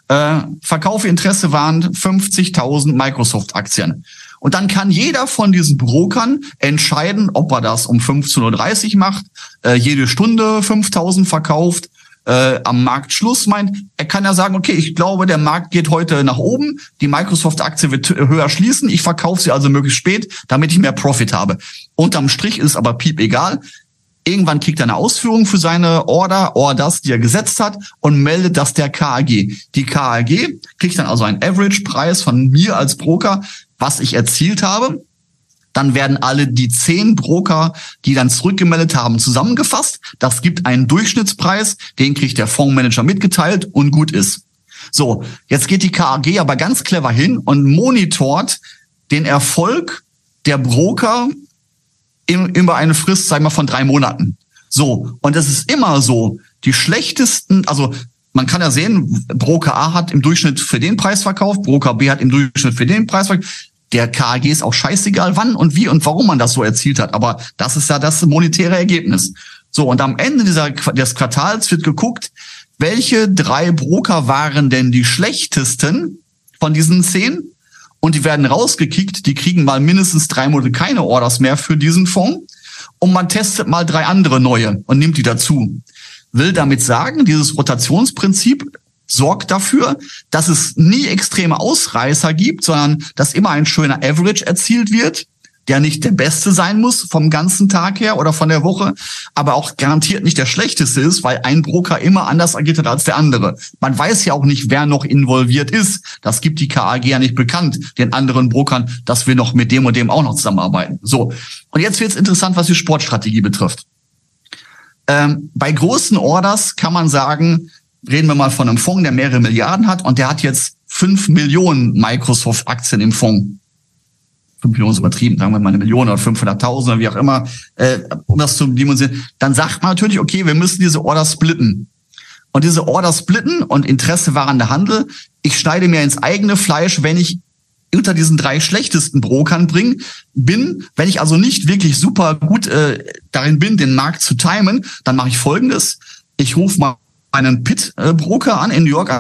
äh, Verkaufe Interesse waren 50.000 Microsoft-Aktien. Und dann kann jeder von diesen Brokern entscheiden, ob er das um 15.30 Uhr macht, äh, jede Stunde 5.000 verkauft, äh, am Marktschluss meint, er kann ja sagen, okay, ich glaube, der Markt geht heute nach oben, die Microsoft-Aktie wird höher schließen, ich verkaufe sie also möglichst spät, damit ich mehr Profit habe. Unterm Strich ist aber piep egal. Irgendwann kriegt er eine Ausführung für seine Order, Orders, die er gesetzt hat und meldet das der KAG. Die KAG kriegt dann also einen Average-Preis von mir als Broker, was ich erzielt habe. Dann werden alle die zehn Broker, die dann zurückgemeldet haben, zusammengefasst. Das gibt einen Durchschnittspreis, den kriegt der Fondsmanager mitgeteilt und gut ist. So, jetzt geht die KAG aber ganz clever hin und monitort den Erfolg der Broker über eine Frist, sagen wir, von drei Monaten. So. Und es ist immer so, die schlechtesten, also man kann ja sehen, Broker A hat im Durchschnitt für den Preis verkauft, Broker B hat im Durchschnitt für den Preis verkauft. Der KAG ist auch scheißegal, wann und wie und warum man das so erzielt hat. Aber das ist ja das monetäre Ergebnis. So, und am Ende dieser, des Quartals wird geguckt, welche drei Broker waren denn die schlechtesten von diesen zehn? und die werden rausgekickt, die kriegen mal mindestens drei Monate keine Orders mehr für diesen Fonds und man testet mal drei andere neue und nimmt die dazu. Will damit sagen, dieses Rotationsprinzip sorgt dafür, dass es nie extreme Ausreißer gibt, sondern dass immer ein schöner Average erzielt wird der nicht der Beste sein muss vom ganzen Tag her oder von der Woche, aber auch garantiert nicht der Schlechteste ist, weil ein Broker immer anders agiert hat als der andere. Man weiß ja auch nicht, wer noch involviert ist. Das gibt die KAG ja nicht bekannt, den anderen Brokern, dass wir noch mit dem und dem auch noch zusammenarbeiten. So. Und jetzt wird es interessant, was die Sportstrategie betrifft. Ähm, bei großen Orders kann man sagen, reden wir mal von einem Fonds, der mehrere Milliarden hat und der hat jetzt fünf Millionen Microsoft-Aktien im Fonds. 5 Millionen ist übertrieben, sagen wir mal eine Million oder 500.000 oder wie auch immer, äh, um das zu dimensionieren, dann sagt man natürlich, okay, wir müssen diese Order splitten. Und diese Order splitten und Interesse warender Handel, ich schneide mir ins eigene Fleisch, wenn ich unter diesen drei schlechtesten Brokern bring, bin, wenn ich also nicht wirklich super gut äh, darin bin, den Markt zu timen, dann mache ich folgendes. Ich rufe mal einen Pit-Broker an in New York,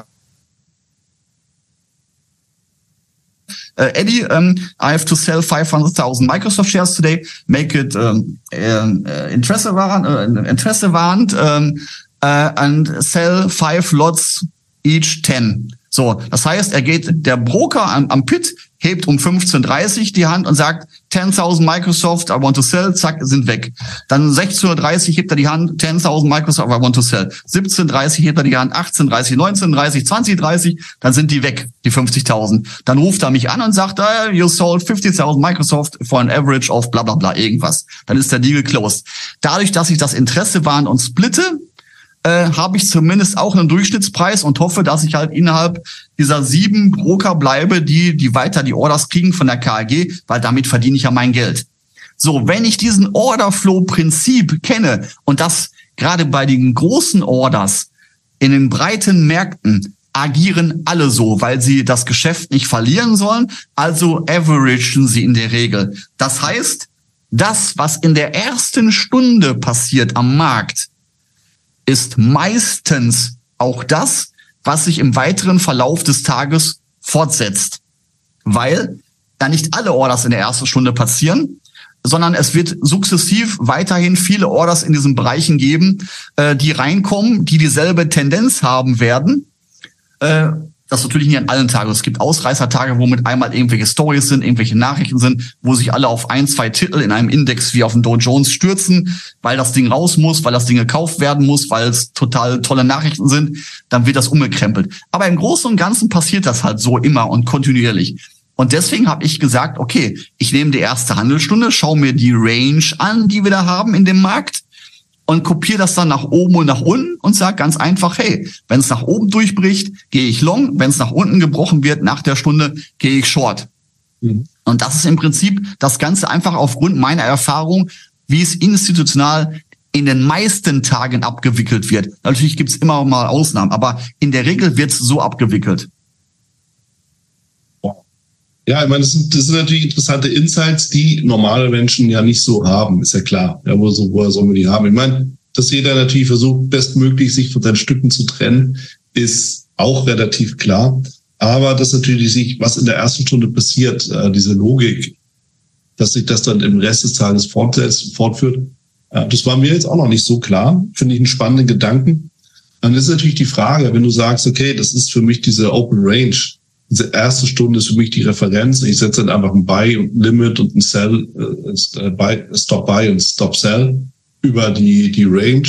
uh, Eddie, um, I have to sell 500,000 Microsoft shares today, make it um, uh, interesse warrant, uh, warrant um, uh, and sell five lots each 10. So, das heißt, er geht, der Broker am, am Pit hebt um 15.30 die Hand und sagt, 10.000 Microsoft, I want to sell, zack, sind weg. Dann 16.30 hebt er die Hand, 10.000 Microsoft, I want to sell. 17.30 hebt er die Hand, 18.30, 19.30, 20.30, dann sind die weg, die 50.000. Dann ruft er mich an und sagt, uh, you sold 50.000 Microsoft for an average of bla bla bla, irgendwas. Dann ist der Deal closed. Dadurch, dass ich das Interesse waren und splitte, äh, habe ich zumindest auch einen Durchschnittspreis und hoffe, dass ich halt innerhalb dieser sieben Broker bleibe, die, die weiter die Orders kriegen von der KAG, weil damit verdiene ich ja mein Geld. So, wenn ich diesen Orderflow-Prinzip kenne und das gerade bei den großen Orders in den breiten Märkten agieren alle so, weil sie das Geschäft nicht verlieren sollen, also averagen sie in der Regel. Das heißt, das, was in der ersten Stunde passiert am Markt, ist meistens auch das, was sich im weiteren Verlauf des Tages fortsetzt. Weil da nicht alle Orders in der ersten Stunde passieren, sondern es wird sukzessiv weiterhin viele Orders in diesen Bereichen geben, äh, die reinkommen, die dieselbe Tendenz haben werden. Äh, das natürlich nicht an allen Tagen. Es gibt Ausreißertage, wo mit einmal irgendwelche Stories sind, irgendwelche Nachrichten sind, wo sich alle auf ein, zwei Titel in einem Index wie auf dem Dow Jones stürzen, weil das Ding raus muss, weil das Ding gekauft werden muss, weil es total tolle Nachrichten sind. Dann wird das umgekrempelt. Aber im Großen und Ganzen passiert das halt so immer und kontinuierlich. Und deswegen habe ich gesagt, okay, ich nehme die erste Handelsstunde, schaue mir die Range an, die wir da haben in dem Markt und kopiere das dann nach oben und nach unten und sage ganz einfach, hey, wenn es nach oben durchbricht, gehe ich long, wenn es nach unten gebrochen wird nach der Stunde, gehe ich short. Mhm. Und das ist im Prinzip das Ganze einfach aufgrund meiner Erfahrung, wie es institutional in den meisten Tagen abgewickelt wird. Natürlich gibt es immer mal Ausnahmen, aber in der Regel wird es so abgewickelt. Ja, ich meine, das sind, das sind natürlich interessante Insights, die normale Menschen ja nicht so haben, ist ja klar. Ja, wo, so, woher sollen wir die haben? Ich meine, dass jeder natürlich versucht, bestmöglich sich von seinen Stücken zu trennen, ist auch relativ klar. Aber dass natürlich sich, was in der ersten Stunde passiert, äh, diese Logik, dass sich das dann im Rest des Tages fortsetzt, fortführt, äh, das war mir jetzt auch noch nicht so klar. Finde ich einen spannenden Gedanken. Dann ist natürlich die Frage, wenn du sagst, okay, das ist für mich diese Open Range, diese erste Stunde ist für mich die Referenz. Ich setze dann einfach ein Buy und Limit und ein Sell, äh, Buy, Stop Buy und Stop Sell über die, die Range.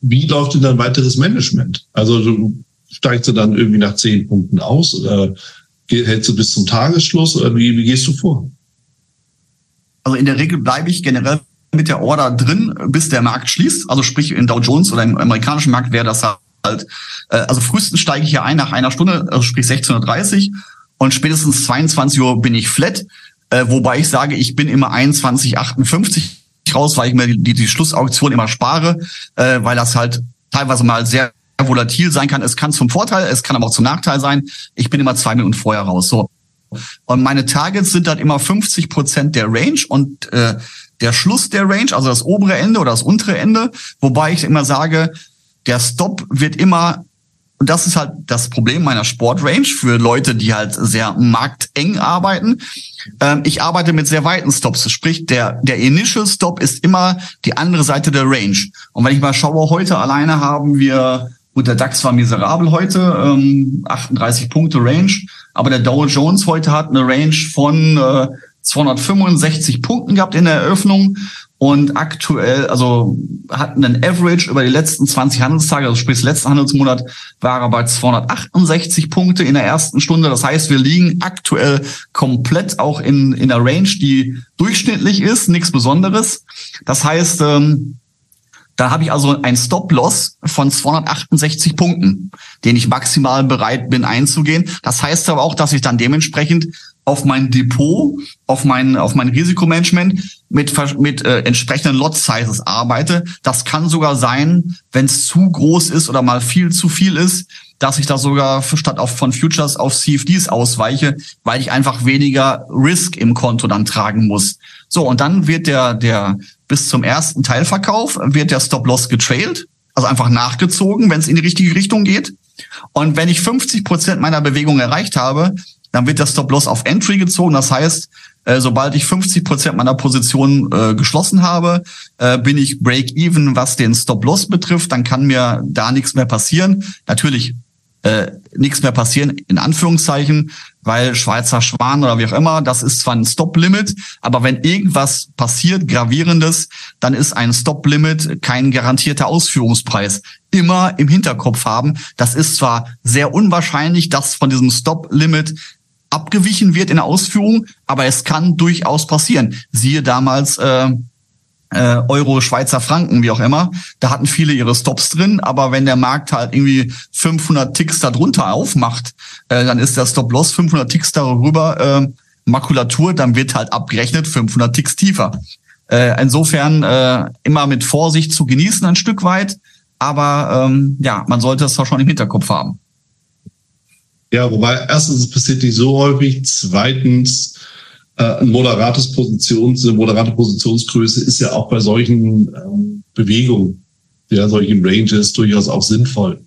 Wie läuft denn dann weiteres Management? Also du steigst du dann irgendwie nach zehn Punkten aus oder hältst du bis zum Tagesschluss oder wie, wie gehst du vor? Also in der Regel bleibe ich generell mit der Order drin, bis der Markt schließt. Also sprich in Dow Jones oder im amerikanischen Markt wäre das halt, äh, also frühestens steige ich hier ein nach einer Stunde, also sprich 16.30 Uhr und spätestens 22 Uhr bin ich flat, äh, wobei ich sage, ich bin immer 21.58 raus, weil ich mir die, die Schlussauktion immer spare, äh, weil das halt teilweise mal sehr volatil sein kann. Es kann zum Vorteil, es kann aber auch zum Nachteil sein. Ich bin immer zwei Minuten vorher raus. So. Und meine Targets sind dann immer 50 Prozent der Range und äh, der Schluss der Range, also das obere Ende oder das untere Ende, wobei ich immer sage, der Stop wird immer, und das ist halt das Problem meiner Sportrange für Leute, die halt sehr markteng arbeiten. Ähm, ich arbeite mit sehr weiten Stops. Sprich, der, der Initial Stop ist immer die andere Seite der Range. Und wenn ich mal schaue, heute alleine haben wir, gut, der DAX war miserabel heute, ähm, 38 Punkte Range, aber der Dow Jones heute hat eine Range von äh, 265 Punkten gehabt in der Eröffnung und aktuell, also hatten einen Average über die letzten 20 Handelstage, also sprich, letzten Handelsmonat war er bei 268 Punkte in der ersten Stunde. Das heißt, wir liegen aktuell komplett auch in, in der Range, die durchschnittlich ist, nichts Besonderes. Das heißt, ähm, da habe ich also ein Stop-Loss von 268 Punkten, den ich maximal bereit bin einzugehen. Das heißt aber auch, dass ich dann dementsprechend auf mein Depot, auf mein, auf mein Risikomanagement mit, mit äh, entsprechenden Lot Sizes arbeite. Das kann sogar sein, wenn es zu groß ist oder mal viel zu viel ist, dass ich da sogar statt auf, von Futures auf CFDs ausweiche, weil ich einfach weniger Risk im Konto dann tragen muss. So, und dann wird der, der bis zum ersten Teilverkauf wird der Stop-Loss getrailt, also einfach nachgezogen, wenn es in die richtige Richtung geht. Und wenn ich 50 Prozent meiner Bewegung erreicht habe, dann wird der Stop-Loss auf Entry gezogen. Das heißt, äh, sobald ich 50 Prozent meiner Position äh, geschlossen habe, äh, bin ich Break-Even, was den Stop-Loss betrifft. Dann kann mir da nichts mehr passieren. Natürlich äh, nichts mehr passieren, in Anführungszeichen, weil Schweizer Schwan oder wie auch immer, das ist zwar ein Stop-Limit, aber wenn irgendwas passiert, gravierendes, dann ist ein Stop-Limit kein garantierter Ausführungspreis. Immer im Hinterkopf haben. Das ist zwar sehr unwahrscheinlich, dass von diesem Stop-Limit abgewichen wird in der Ausführung, aber es kann durchaus passieren. Siehe damals äh, äh, Euro, Schweizer Franken, wie auch immer. Da hatten viele ihre Stops drin, aber wenn der Markt halt irgendwie 500 Ticks darunter aufmacht, äh, dann ist der Stop-Loss 500 Ticks darüber äh, Makulatur, dann wird halt abgerechnet 500 Ticks tiefer. Äh, insofern äh, immer mit Vorsicht zu genießen ein Stück weit, aber ähm, ja, man sollte es schon im Hinterkopf haben. Ja, wobei erstens es passiert nicht so häufig, zweitens äh, ein moderates Positions, eine moderate Positionsgröße ist ja auch bei solchen ähm, Bewegungen ja, solchen Ranges durchaus auch sinnvoll.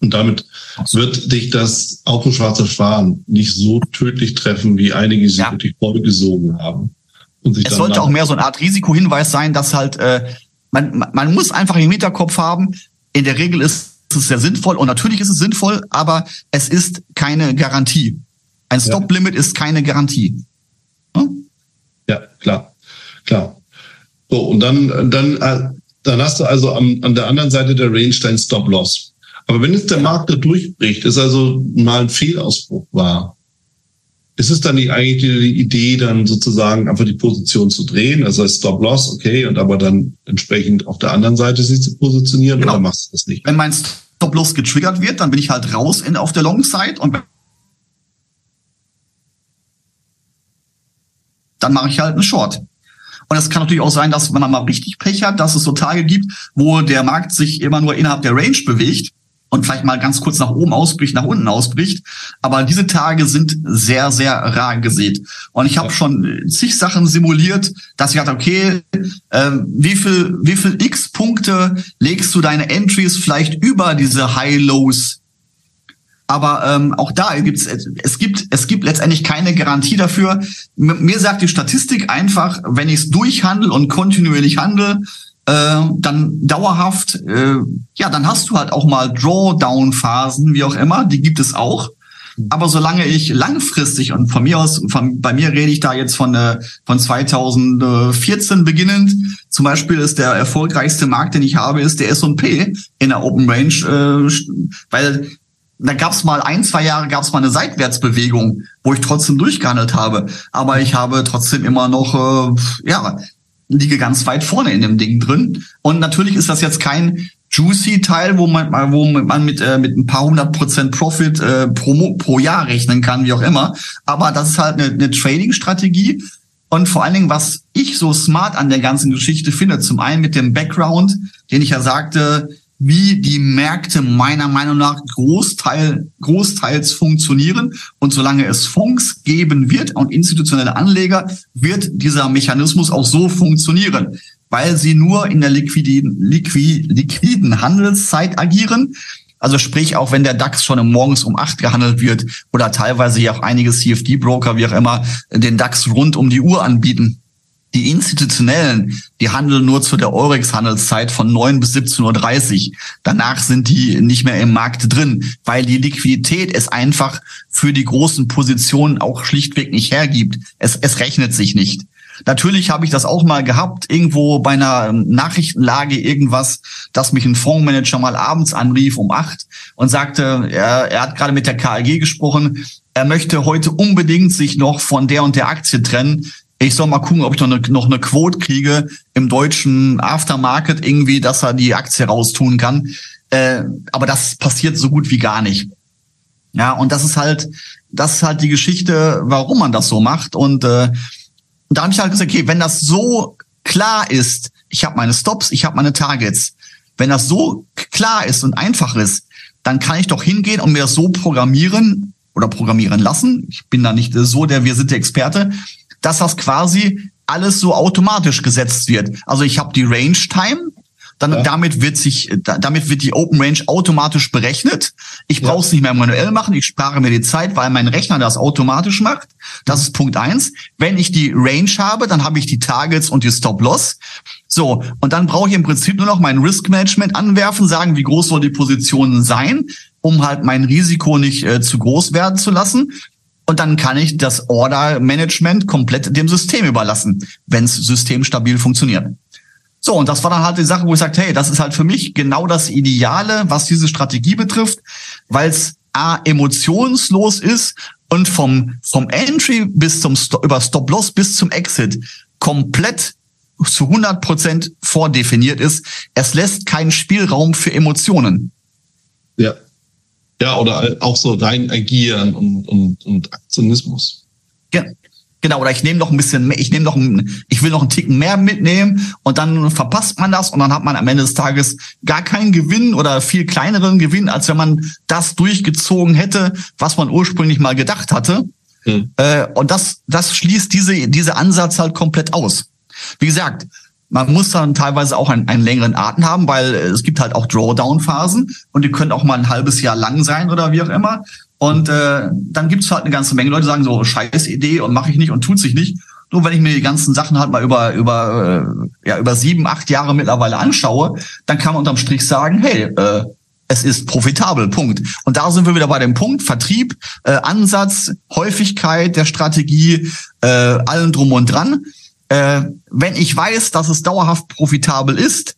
Und damit wird dich das auch ein schwarzer Schwan nicht so tödlich treffen, wie einige sich ja. wirklich vollgesogen haben. Und sich es sollte auch mehr so eine Art Risikohinweis sein, dass halt äh, man, man muss einfach im Hinterkopf haben, in der Regel ist es sehr sinnvoll und natürlich ist es sinnvoll, aber es ist keine Garantie. Ein Stop-Limit ja. ist keine Garantie. Hm? Ja, klar, klar. So, und dann, dann, äh, dann hast du also am, an der anderen Seite der Range dein Stop-Loss. Aber wenn jetzt der Markt da durchbricht, ist also mal ein Fehlausbruch war, ist es dann die Idee, dann sozusagen einfach die Position zu drehen, also als Stop-Loss, okay, und aber dann entsprechend auf der anderen Seite sich zu positionieren genau. oder machst du das nicht? Wenn mein Stop-Loss getriggert wird, dann bin ich halt raus in, auf der Long-Side und dann mache ich halt eine Short. Und es kann natürlich auch sein, dass man mal richtig Pech hat, dass es so Tage gibt, wo der Markt sich immer nur innerhalb der Range bewegt und vielleicht mal ganz kurz nach oben ausbricht, nach unten ausbricht. Aber diese Tage sind sehr, sehr rar gesät. Und ich habe schon zig Sachen simuliert, dass ich dachte, okay, äh, wie viel, wie viel X-Punkte legst du deine Entries vielleicht über diese High-Lows aber ähm, auch da gibt's es gibt es gibt letztendlich keine Garantie dafür. mir sagt die Statistik einfach, wenn ich es durchhandel und kontinuierlich handle, äh, dann dauerhaft, äh, ja, dann hast du halt auch mal Drawdown-Phasen, wie auch immer, die gibt es auch. Aber solange ich langfristig und von mir aus, von, bei mir rede ich da jetzt von, äh, von 2014 beginnend, zum Beispiel ist der erfolgreichste Markt, den ich habe, ist der S&P in der Open Range, äh, weil da gab es mal ein, zwei Jahre gab es mal eine Seitwärtsbewegung, wo ich trotzdem durchgehandelt habe. Aber ich habe trotzdem immer noch, äh, ja, liege ganz weit vorne in dem Ding drin. Und natürlich ist das jetzt kein juicy Teil, wo man, wo man mit, äh, mit ein paar hundert Prozent Profit äh, pro, pro Jahr rechnen kann, wie auch immer. Aber das ist halt eine, eine Trading-Strategie. Und vor allen Dingen, was ich so smart an der ganzen Geschichte finde, zum einen mit dem Background, den ich ja sagte, wie die Märkte meiner Meinung nach Großteil, großteils funktionieren. Und solange es Fonds geben wird und institutionelle Anleger, wird dieser Mechanismus auch so funktionieren, weil sie nur in der liquiden, liquid, liquiden Handelszeit agieren. Also sprich, auch wenn der DAX schon morgens um acht gehandelt wird oder teilweise ja auch einige CFD-Broker, wie auch immer, den DAX rund um die Uhr anbieten, die institutionellen, die handeln nur zu der Eurex-Handelszeit von 9 bis 17.30 Uhr. Danach sind die nicht mehr im Markt drin, weil die Liquidität es einfach für die großen Positionen auch schlichtweg nicht hergibt. Es, es rechnet sich nicht. Natürlich habe ich das auch mal gehabt, irgendwo bei einer Nachrichtenlage irgendwas, dass mich ein Fondsmanager mal abends anrief um acht und sagte, er, er hat gerade mit der KLG gesprochen, er möchte heute unbedingt sich noch von der und der Aktie trennen ich soll mal gucken, ob ich noch eine, noch eine Quote kriege im deutschen Aftermarket irgendwie, dass er die Aktie raustun kann. Äh, aber das passiert so gut wie gar nicht. Ja, und das ist halt, das ist halt die Geschichte, warum man das so macht. Und äh, da habe ich halt gesagt, okay, wenn das so klar ist, ich habe meine Stops, ich habe meine Targets, wenn das so klar ist und einfach ist, dann kann ich doch hingehen und mir das so programmieren oder programmieren lassen. Ich bin da nicht so der, wir sind der Experte, dass das quasi alles so automatisch gesetzt wird. Also ich habe die Range Time, dann ja. damit wird sich, damit wird die Open Range automatisch berechnet. Ich brauche es nicht mehr manuell machen. Ich spare mir die Zeit, weil mein Rechner das automatisch macht. Das ist Punkt eins. Wenn ich die Range habe, dann habe ich die Targets und die Stop Loss. So, und dann brauche ich im Prinzip nur noch mein Risk Management anwerfen, sagen, wie groß soll die Position sein, um halt mein Risiko nicht äh, zu groß werden zu lassen. Und dann kann ich das Order-Management komplett dem System überlassen, wenn es systemstabil funktioniert. So, und das war dann halt die Sache, wo ich sagte, hey, das ist halt für mich genau das Ideale, was diese Strategie betrifft, weil es A, emotionslos ist und vom, vom Entry bis zum Stop, über Stop-Loss bis zum Exit komplett zu 100 Prozent vordefiniert ist. Es lässt keinen Spielraum für Emotionen. Ja, ja, oder auch so rein agieren und, und, und Aktionismus. Ja. Genau, oder ich nehme noch ein bisschen mehr, ich nehme noch ein, ich will noch einen Ticken mehr mitnehmen und dann verpasst man das und dann hat man am Ende des Tages gar keinen Gewinn oder viel kleineren Gewinn, als wenn man das durchgezogen hätte, was man ursprünglich mal gedacht hatte. Hm. Äh, und das, das schließt diese, diese Ansatz halt komplett aus. Wie gesagt, Man muss dann teilweise auch einen, einen längeren Atem haben, weil es gibt halt auch Drawdown-Phasen und die können auch mal ein halbes Jahr lang sein oder wie auch immer. Und äh, dann gibt es halt eine ganze Menge Leute, die sagen so, scheiß Idee und mache ich nicht und tut sich nicht. Nur wenn ich mir die ganzen Sachen halt mal über über äh, ja über sieben, acht Jahre mittlerweile anschaue, dann kann man unterm Strich sagen, hey, äh, es ist profitabel, Punkt. Und da sind wir wieder bei dem Punkt Vertrieb, äh, Ansatz, Häufigkeit der Strategie, äh, allen drum und dran. Äh, wenn ich weiß, dass es dauerhaft profitabel ist,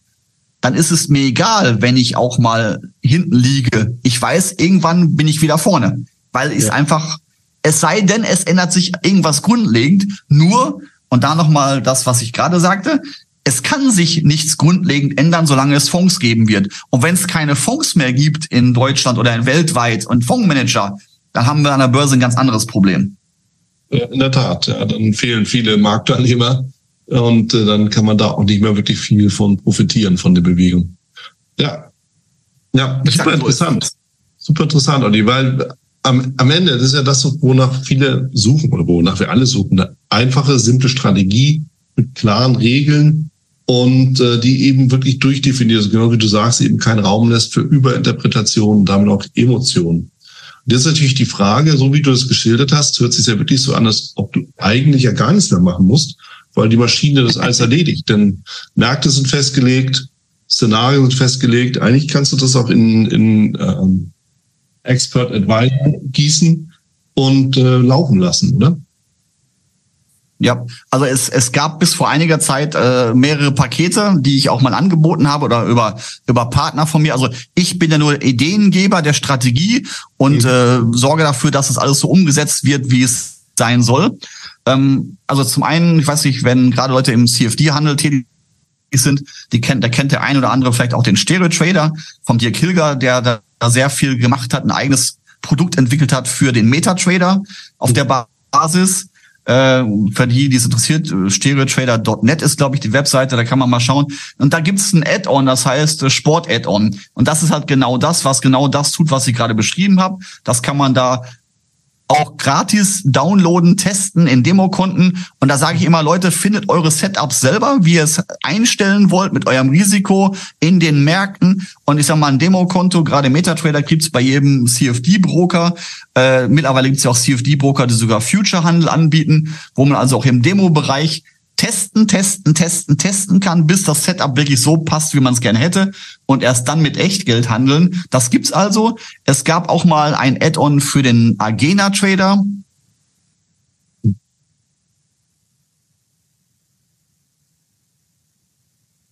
dann ist es mir egal, wenn ich auch mal hinten liege. Ich weiß, irgendwann bin ich wieder vorne, weil es ja. einfach, es sei denn, es ändert sich irgendwas grundlegend. Nur und da nochmal das, was ich gerade sagte es kann sich nichts grundlegend ändern, solange es Fonds geben wird. Und wenn es keine Fonds mehr gibt in Deutschland oder weltweit und Fondsmanager, dann haben wir an der Börse ein ganz anderes Problem. In der Tat, ja, dann fehlen viele Marktteilnehmer und äh, dann kann man da auch nicht mehr wirklich viel von profitieren von der Bewegung. Ja, ja, super interessant, super interessant, Olli, weil am, am Ende das ist ja das, wonach viele suchen oder wonach wir alle suchen, eine einfache, simple Strategie mit klaren Regeln, und äh, die eben wirklich durchdefiniert, also genau wie du sagst, eben keinen Raum lässt für Überinterpretationen, damit auch Emotionen. Jetzt ist natürlich die Frage, so wie du das geschildert hast, hört sich ja wirklich so an, als ob du eigentlich ja gar nichts mehr machen musst, weil die Maschine das alles erledigt. Denn Märkte sind festgelegt, Szenarien sind festgelegt. Eigentlich kannst du das auch in, in ähm, Expert Advisor gießen und äh, laufen lassen, oder? Ja, also es, es gab bis vor einiger Zeit äh, mehrere Pakete, die ich auch mal angeboten habe oder über, über Partner von mir. Also ich bin ja nur Ideengeber der Strategie und mhm. äh, sorge dafür, dass es alles so umgesetzt wird, wie es sein soll. Ähm, also zum einen, ich weiß nicht, wenn gerade Leute im CFD-Handel tätig sind, die kennt, da kennt der ein oder andere vielleicht auch den Stereo Trader vom Dirk Hilger, der da sehr viel gemacht hat, ein eigenes Produkt entwickelt hat für den MetaTrader auf der Basis. Äh, für die, die es interessiert, äh, stereotrader.net ist, glaube ich, die Webseite, da kann man mal schauen. Und da gibt's ein Add-on, das heißt äh, Sport-Add-on. Und das ist halt genau das, was genau das tut, was ich gerade beschrieben habe. Das kann man da auch gratis downloaden, testen in Demokonten. Und da sage ich immer, Leute, findet eure Setups selber, wie ihr es einstellen wollt mit eurem Risiko in den Märkten. Und ich sage mal, ein Demokonto, gerade MetaTrader gibt's bei jedem CFD-Broker. Äh, mittlerweile gibt's ja auch CFD-Broker, die sogar Future-Handel anbieten, wo man also auch im Demo-Bereich testen, testen, testen, testen kann, bis das Setup wirklich so passt, wie man es gerne hätte und erst dann mit Echtgeld handeln. Das gibt's also. Es gab auch mal ein Add-on für den Agena Trader.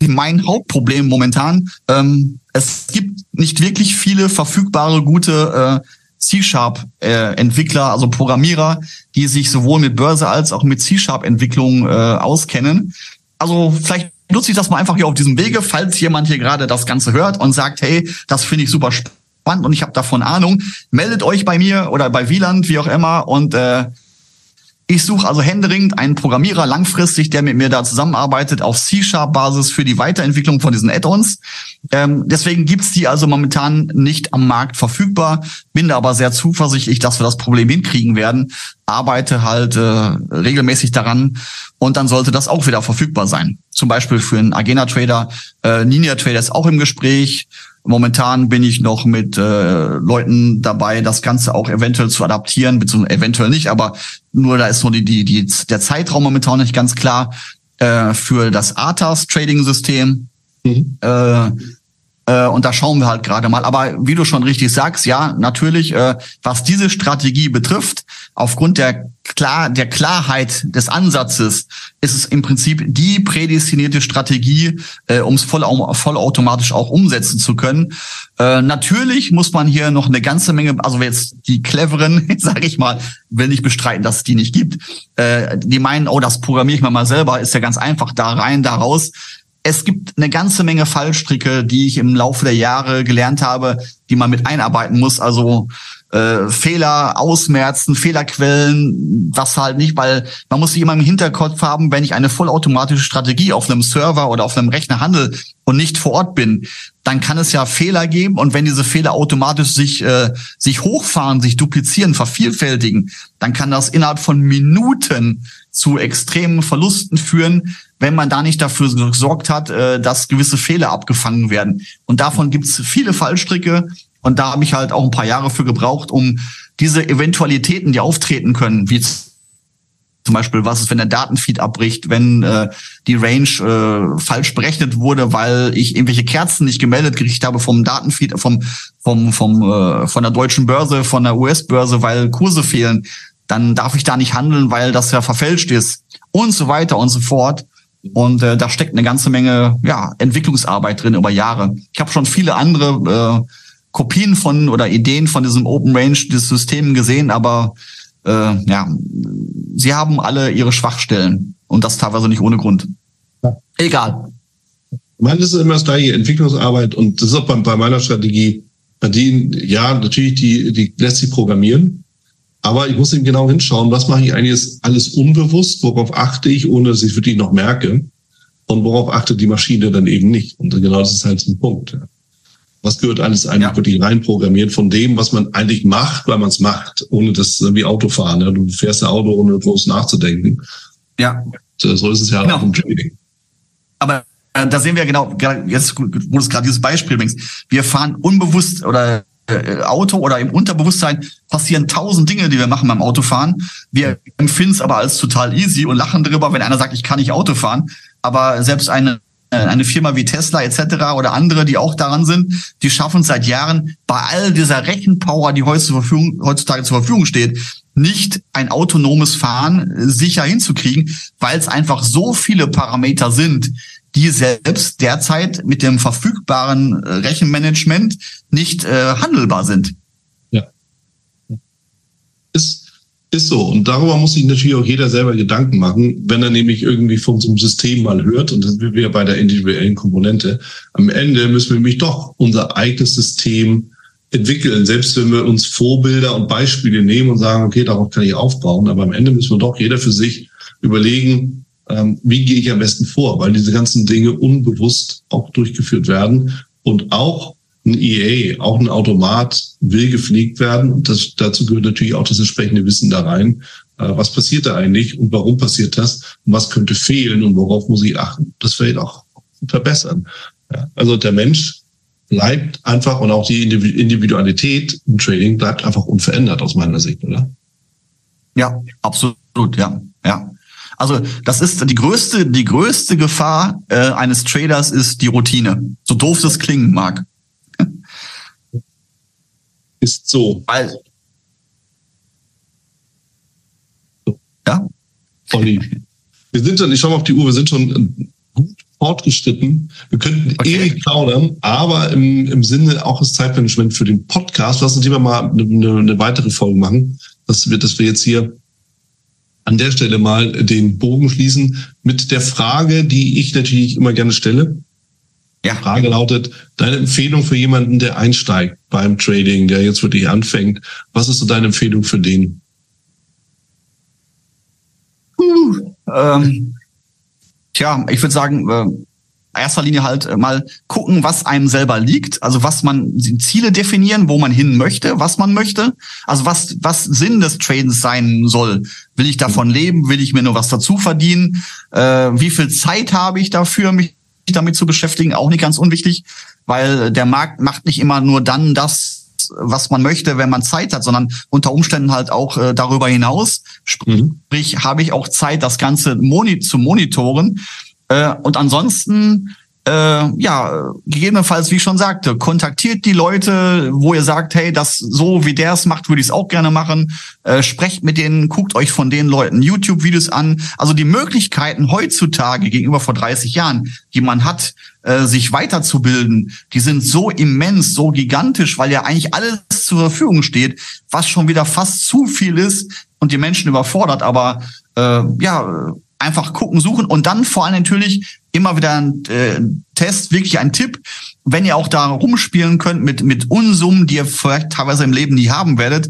Mein Hauptproblem momentan, ähm, es gibt nicht wirklich viele verfügbare gute äh, C-Sharp-Entwickler, also Programmierer, die sich sowohl mit Börse als auch mit C-Sharp-Entwicklung äh, auskennen. Also vielleicht nutze ich das mal einfach hier auf diesem Wege, falls jemand hier gerade das Ganze hört und sagt, hey, das finde ich super spannend und ich habe davon Ahnung, meldet euch bei mir oder bei Wieland, wie auch immer, und äh, ich suche also händeringend einen Programmierer langfristig, der mit mir da zusammenarbeitet auf C-Sharp-Basis für die Weiterentwicklung von diesen Add-ons. Ähm, deswegen gibt's die also momentan nicht am Markt verfügbar, bin da aber sehr zuversichtlich, dass wir das Problem hinkriegen werden, arbeite halt äh, regelmäßig daran und dann sollte das auch wieder verfügbar sein. Zum Beispiel für einen Agena-Trader, äh, Ninja-Trader ist auch im Gespräch, Momentan bin ich noch mit äh, Leuten dabei, das Ganze auch eventuell zu adaptieren, beziehungsweise eventuell nicht, aber nur da ist nur die, die, die, der Zeitraum momentan nicht ganz klar äh, für das ATAS Trading System. Mhm. Äh, äh, und da schauen wir halt gerade mal. Aber wie du schon richtig sagst, ja, natürlich, äh, was diese Strategie betrifft, aufgrund der klar der Klarheit des Ansatzes ist es im Prinzip die prädestinierte Strategie, äh, um es voll, vollautomatisch auch umsetzen zu können. Äh, natürlich muss man hier noch eine ganze Menge, also jetzt die cleveren, sage ich mal, will nicht bestreiten, dass es die nicht gibt. Äh, die meinen, oh, das programmiere ich mir mal selber, ist ja ganz einfach, da rein, da raus es gibt eine ganze Menge Fallstricke, die ich im Laufe der Jahre gelernt habe, die man mit einarbeiten muss. Also äh, Fehler ausmerzen, Fehlerquellen, was halt nicht, weil man muss sich immer im Hinterkopf haben, wenn ich eine vollautomatische Strategie auf einem Server oder auf einem Rechner handle und nicht vor Ort bin, dann kann es ja Fehler geben und wenn diese Fehler automatisch sich äh, sich hochfahren, sich duplizieren, vervielfältigen, dann kann das innerhalb von Minuten zu extremen Verlusten führen, wenn man da nicht dafür gesorgt hat, äh, dass gewisse Fehler abgefangen werden. Und davon gibt es viele Fallstricke. Und da habe ich halt auch ein paar Jahre für gebraucht, um diese Eventualitäten, die auftreten können, wie zum Beispiel, was ist, wenn der Datenfeed abbricht, wenn äh, die Range äh, falsch berechnet wurde, weil ich irgendwelche Kerzen nicht gemeldet gekriegt habe vom Datenfeed, vom vom vom äh, von der deutschen Börse, von der US-Börse, weil Kurse fehlen, dann darf ich da nicht handeln, weil das ja verfälscht ist und so weiter und so fort. Und äh, da steckt eine ganze Menge ja, Entwicklungsarbeit drin über Jahre. Ich habe schon viele andere äh, Kopien von oder Ideen von diesem Open Range, dieses System gesehen, aber äh, ja, sie haben alle ihre Schwachstellen und das teilweise nicht ohne Grund. Ja. Egal. Mein ist immer das gleiche, Entwicklungsarbeit und das ist auch bei, meiner Strategie. Die, ja, natürlich, die, die lässt sich programmieren, aber ich muss eben genau hinschauen, was mache ich eigentlich alles unbewusst, worauf achte ich, ohne dass ich es wirklich noch merke und worauf achtet die Maschine dann eben nicht. Und genau das ist halt ein Punkt. Ja. Was gehört alles eigentlich ja. wirklich reinprogrammiert von dem, was man eigentlich macht, weil man es macht, ohne das wie Autofahren. Ja? Du fährst ein Auto, ohne groß nachzudenken. Ja. So ist es ja genau. auch im Trading. Aber äh, da sehen wir genau, jetzt, wo du es gerade dieses Beispiel bringst. Wir fahren unbewusst oder äh, Auto oder im Unterbewusstsein passieren tausend Dinge, die wir machen beim Autofahren. Wir empfinden es aber als total easy und lachen darüber, wenn einer sagt, ich kann nicht Auto fahren. Aber selbst eine eine Firma wie Tesla etc. oder andere, die auch daran sind, die schaffen seit Jahren bei all dieser Rechenpower, die heutzutage zur Verfügung steht, nicht ein autonomes Fahren sicher hinzukriegen, weil es einfach so viele Parameter sind, die selbst derzeit mit dem verfügbaren äh, Rechenmanagement nicht äh, handelbar sind. Ja. Ist ist so. Und darüber muss sich natürlich auch jeder selber Gedanken machen, wenn er nämlich irgendwie von so einem System mal hört. Und das sind wir bei der individuellen Komponente. Am Ende müssen wir nämlich doch unser eigenes System entwickeln. Selbst wenn wir uns Vorbilder und Beispiele nehmen und sagen, okay, darauf kann ich aufbauen. Aber am Ende müssen wir doch jeder für sich überlegen, ähm, wie gehe ich am besten vor, weil diese ganzen Dinge unbewusst auch durchgeführt werden und auch ein EA, auch ein Automat will gepflegt werden. Und das, dazu gehört natürlich auch das entsprechende Wissen da rein. Äh, was passiert da eigentlich und warum passiert das? Und was könnte fehlen und worauf muss ich achten? Das vielleicht auch verbessern. Ja, also der Mensch bleibt einfach und auch die Individualität im Trading bleibt einfach unverändert aus meiner Sicht, oder? Ja, absolut, ja, ja. Also das ist die größte, die größte Gefahr äh, eines Traders ist die Routine. So doof das klingen mag ist so. Weil, ja. Olli, wir sind schon, ich schau mal auf die Uhr, wir sind schon gut fortgeschritten. Wir könnten okay. ewig plaudern, aber im, im Sinne auch des Zeitmanagement für den Podcast, lass uns lieber mal eine, eine weitere Folge machen, dass wir, dass wir jetzt hier an der Stelle mal den Bogen schließen mit der Frage, die ich natürlich immer gerne stelle. Ja. Die Frage lautet, deine Empfehlung für jemanden, der einsteigt beim Trading, der jetzt wirklich anfängt, was ist so deine Empfehlung für den? Uh, ähm, tja, ich würde sagen, äh, erster Linie halt äh, mal gucken, was einem selber liegt, also was man Ziele definieren, wo man hin möchte, was man möchte, also was was Sinn des Tradens sein soll. Will ich davon leben? Will ich mir nur was dazu verdienen? Äh, wie viel Zeit habe ich dafür, mich damit zu beschäftigen, auch nicht ganz unwichtig, weil der Markt macht nicht immer nur dann das, was man möchte, wenn man Zeit hat, sondern unter Umständen halt auch äh, darüber hinaus. Sprich, mhm. habe ich auch Zeit, das Ganze moni zu monitoren. Äh, und ansonsten äh, ja, gegebenenfalls, wie ich schon sagte, kontaktiert die Leute, wo ihr sagt, hey, das so wie der es macht, würde ich es auch gerne machen. Äh, sprecht mit denen, guckt euch von den Leuten YouTube-Videos an. Also die Möglichkeiten heutzutage gegenüber vor 30 Jahren, die man hat, äh, sich weiterzubilden, die sind so immens, so gigantisch, weil ja eigentlich alles zur Verfügung steht, was schon wieder fast zu viel ist und die Menschen überfordert. Aber äh, ja, einfach gucken, suchen und dann vor allem natürlich immer wieder ein äh, Test, wirklich ein Tipp. wenn ihr auch da rumspielen könnt mit, mit Unsummen, die ihr vielleicht teilweise im Leben nie haben werdet,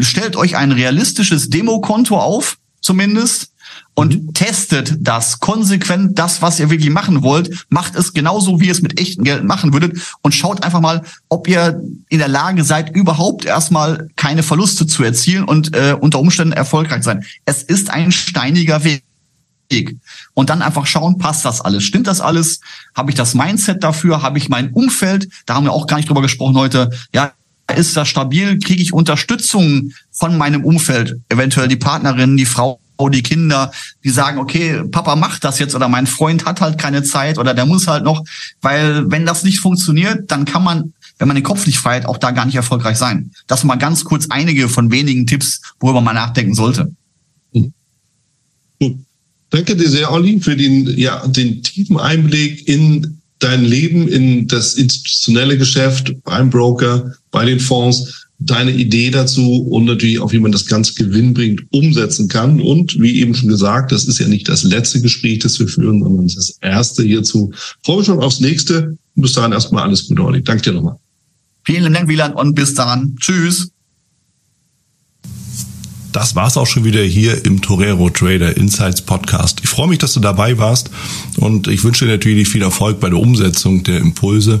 stellt euch ein realistisches Demokonto auf, zumindest, und mhm. testet das konsequent, das, was ihr wirklich machen wollt, macht es genauso, wie ihr es mit echtem Geld machen würdet und schaut einfach mal, ob ihr in der Lage seid, überhaupt erstmal keine Verluste zu erzielen und äh, unter Umständen erfolgreich sein. Es ist ein steiniger Weg. Und dann einfach schauen, passt das alles? Stimmt das alles? Habe ich das Mindset dafür? Habe ich mein Umfeld? Da haben wir auch gar nicht drüber gesprochen heute. Ja, ist das stabil? Kriege ich Unterstützung von meinem Umfeld? Eventuell die Partnerin, die Frau, die Kinder, die sagen, okay, Papa macht das jetzt oder mein Freund hat halt keine Zeit oder der muss halt noch, weil wenn das nicht funktioniert, dann kann man, wenn man den Kopf nicht frei hat, auch da gar nicht erfolgreich sein. Das mal ganz kurz einige von wenigen Tipps, worüber man nachdenken sollte. Danke dir sehr, Olli, für den, ja, den tiefen Einblick in dein Leben, in das institutionelle Geschäft beim Broker, bei den Fonds, deine Idee dazu und natürlich auch, wie man das ganz gewinnbringend umsetzen kann. Und wie eben schon gesagt, das ist ja nicht das letzte Gespräch, das wir führen, sondern das erste hierzu. Freue mich schon aufs nächste. Bis dahin erstmal alles Gute, Olli. Danke dir nochmal. Vielen Dank, Wieland, und bis dann. Tschüss. Das war's auch schon wieder hier im Torero Trader Insights Podcast. Ich freue mich, dass du dabei warst und ich wünsche dir natürlich viel Erfolg bei der Umsetzung der Impulse.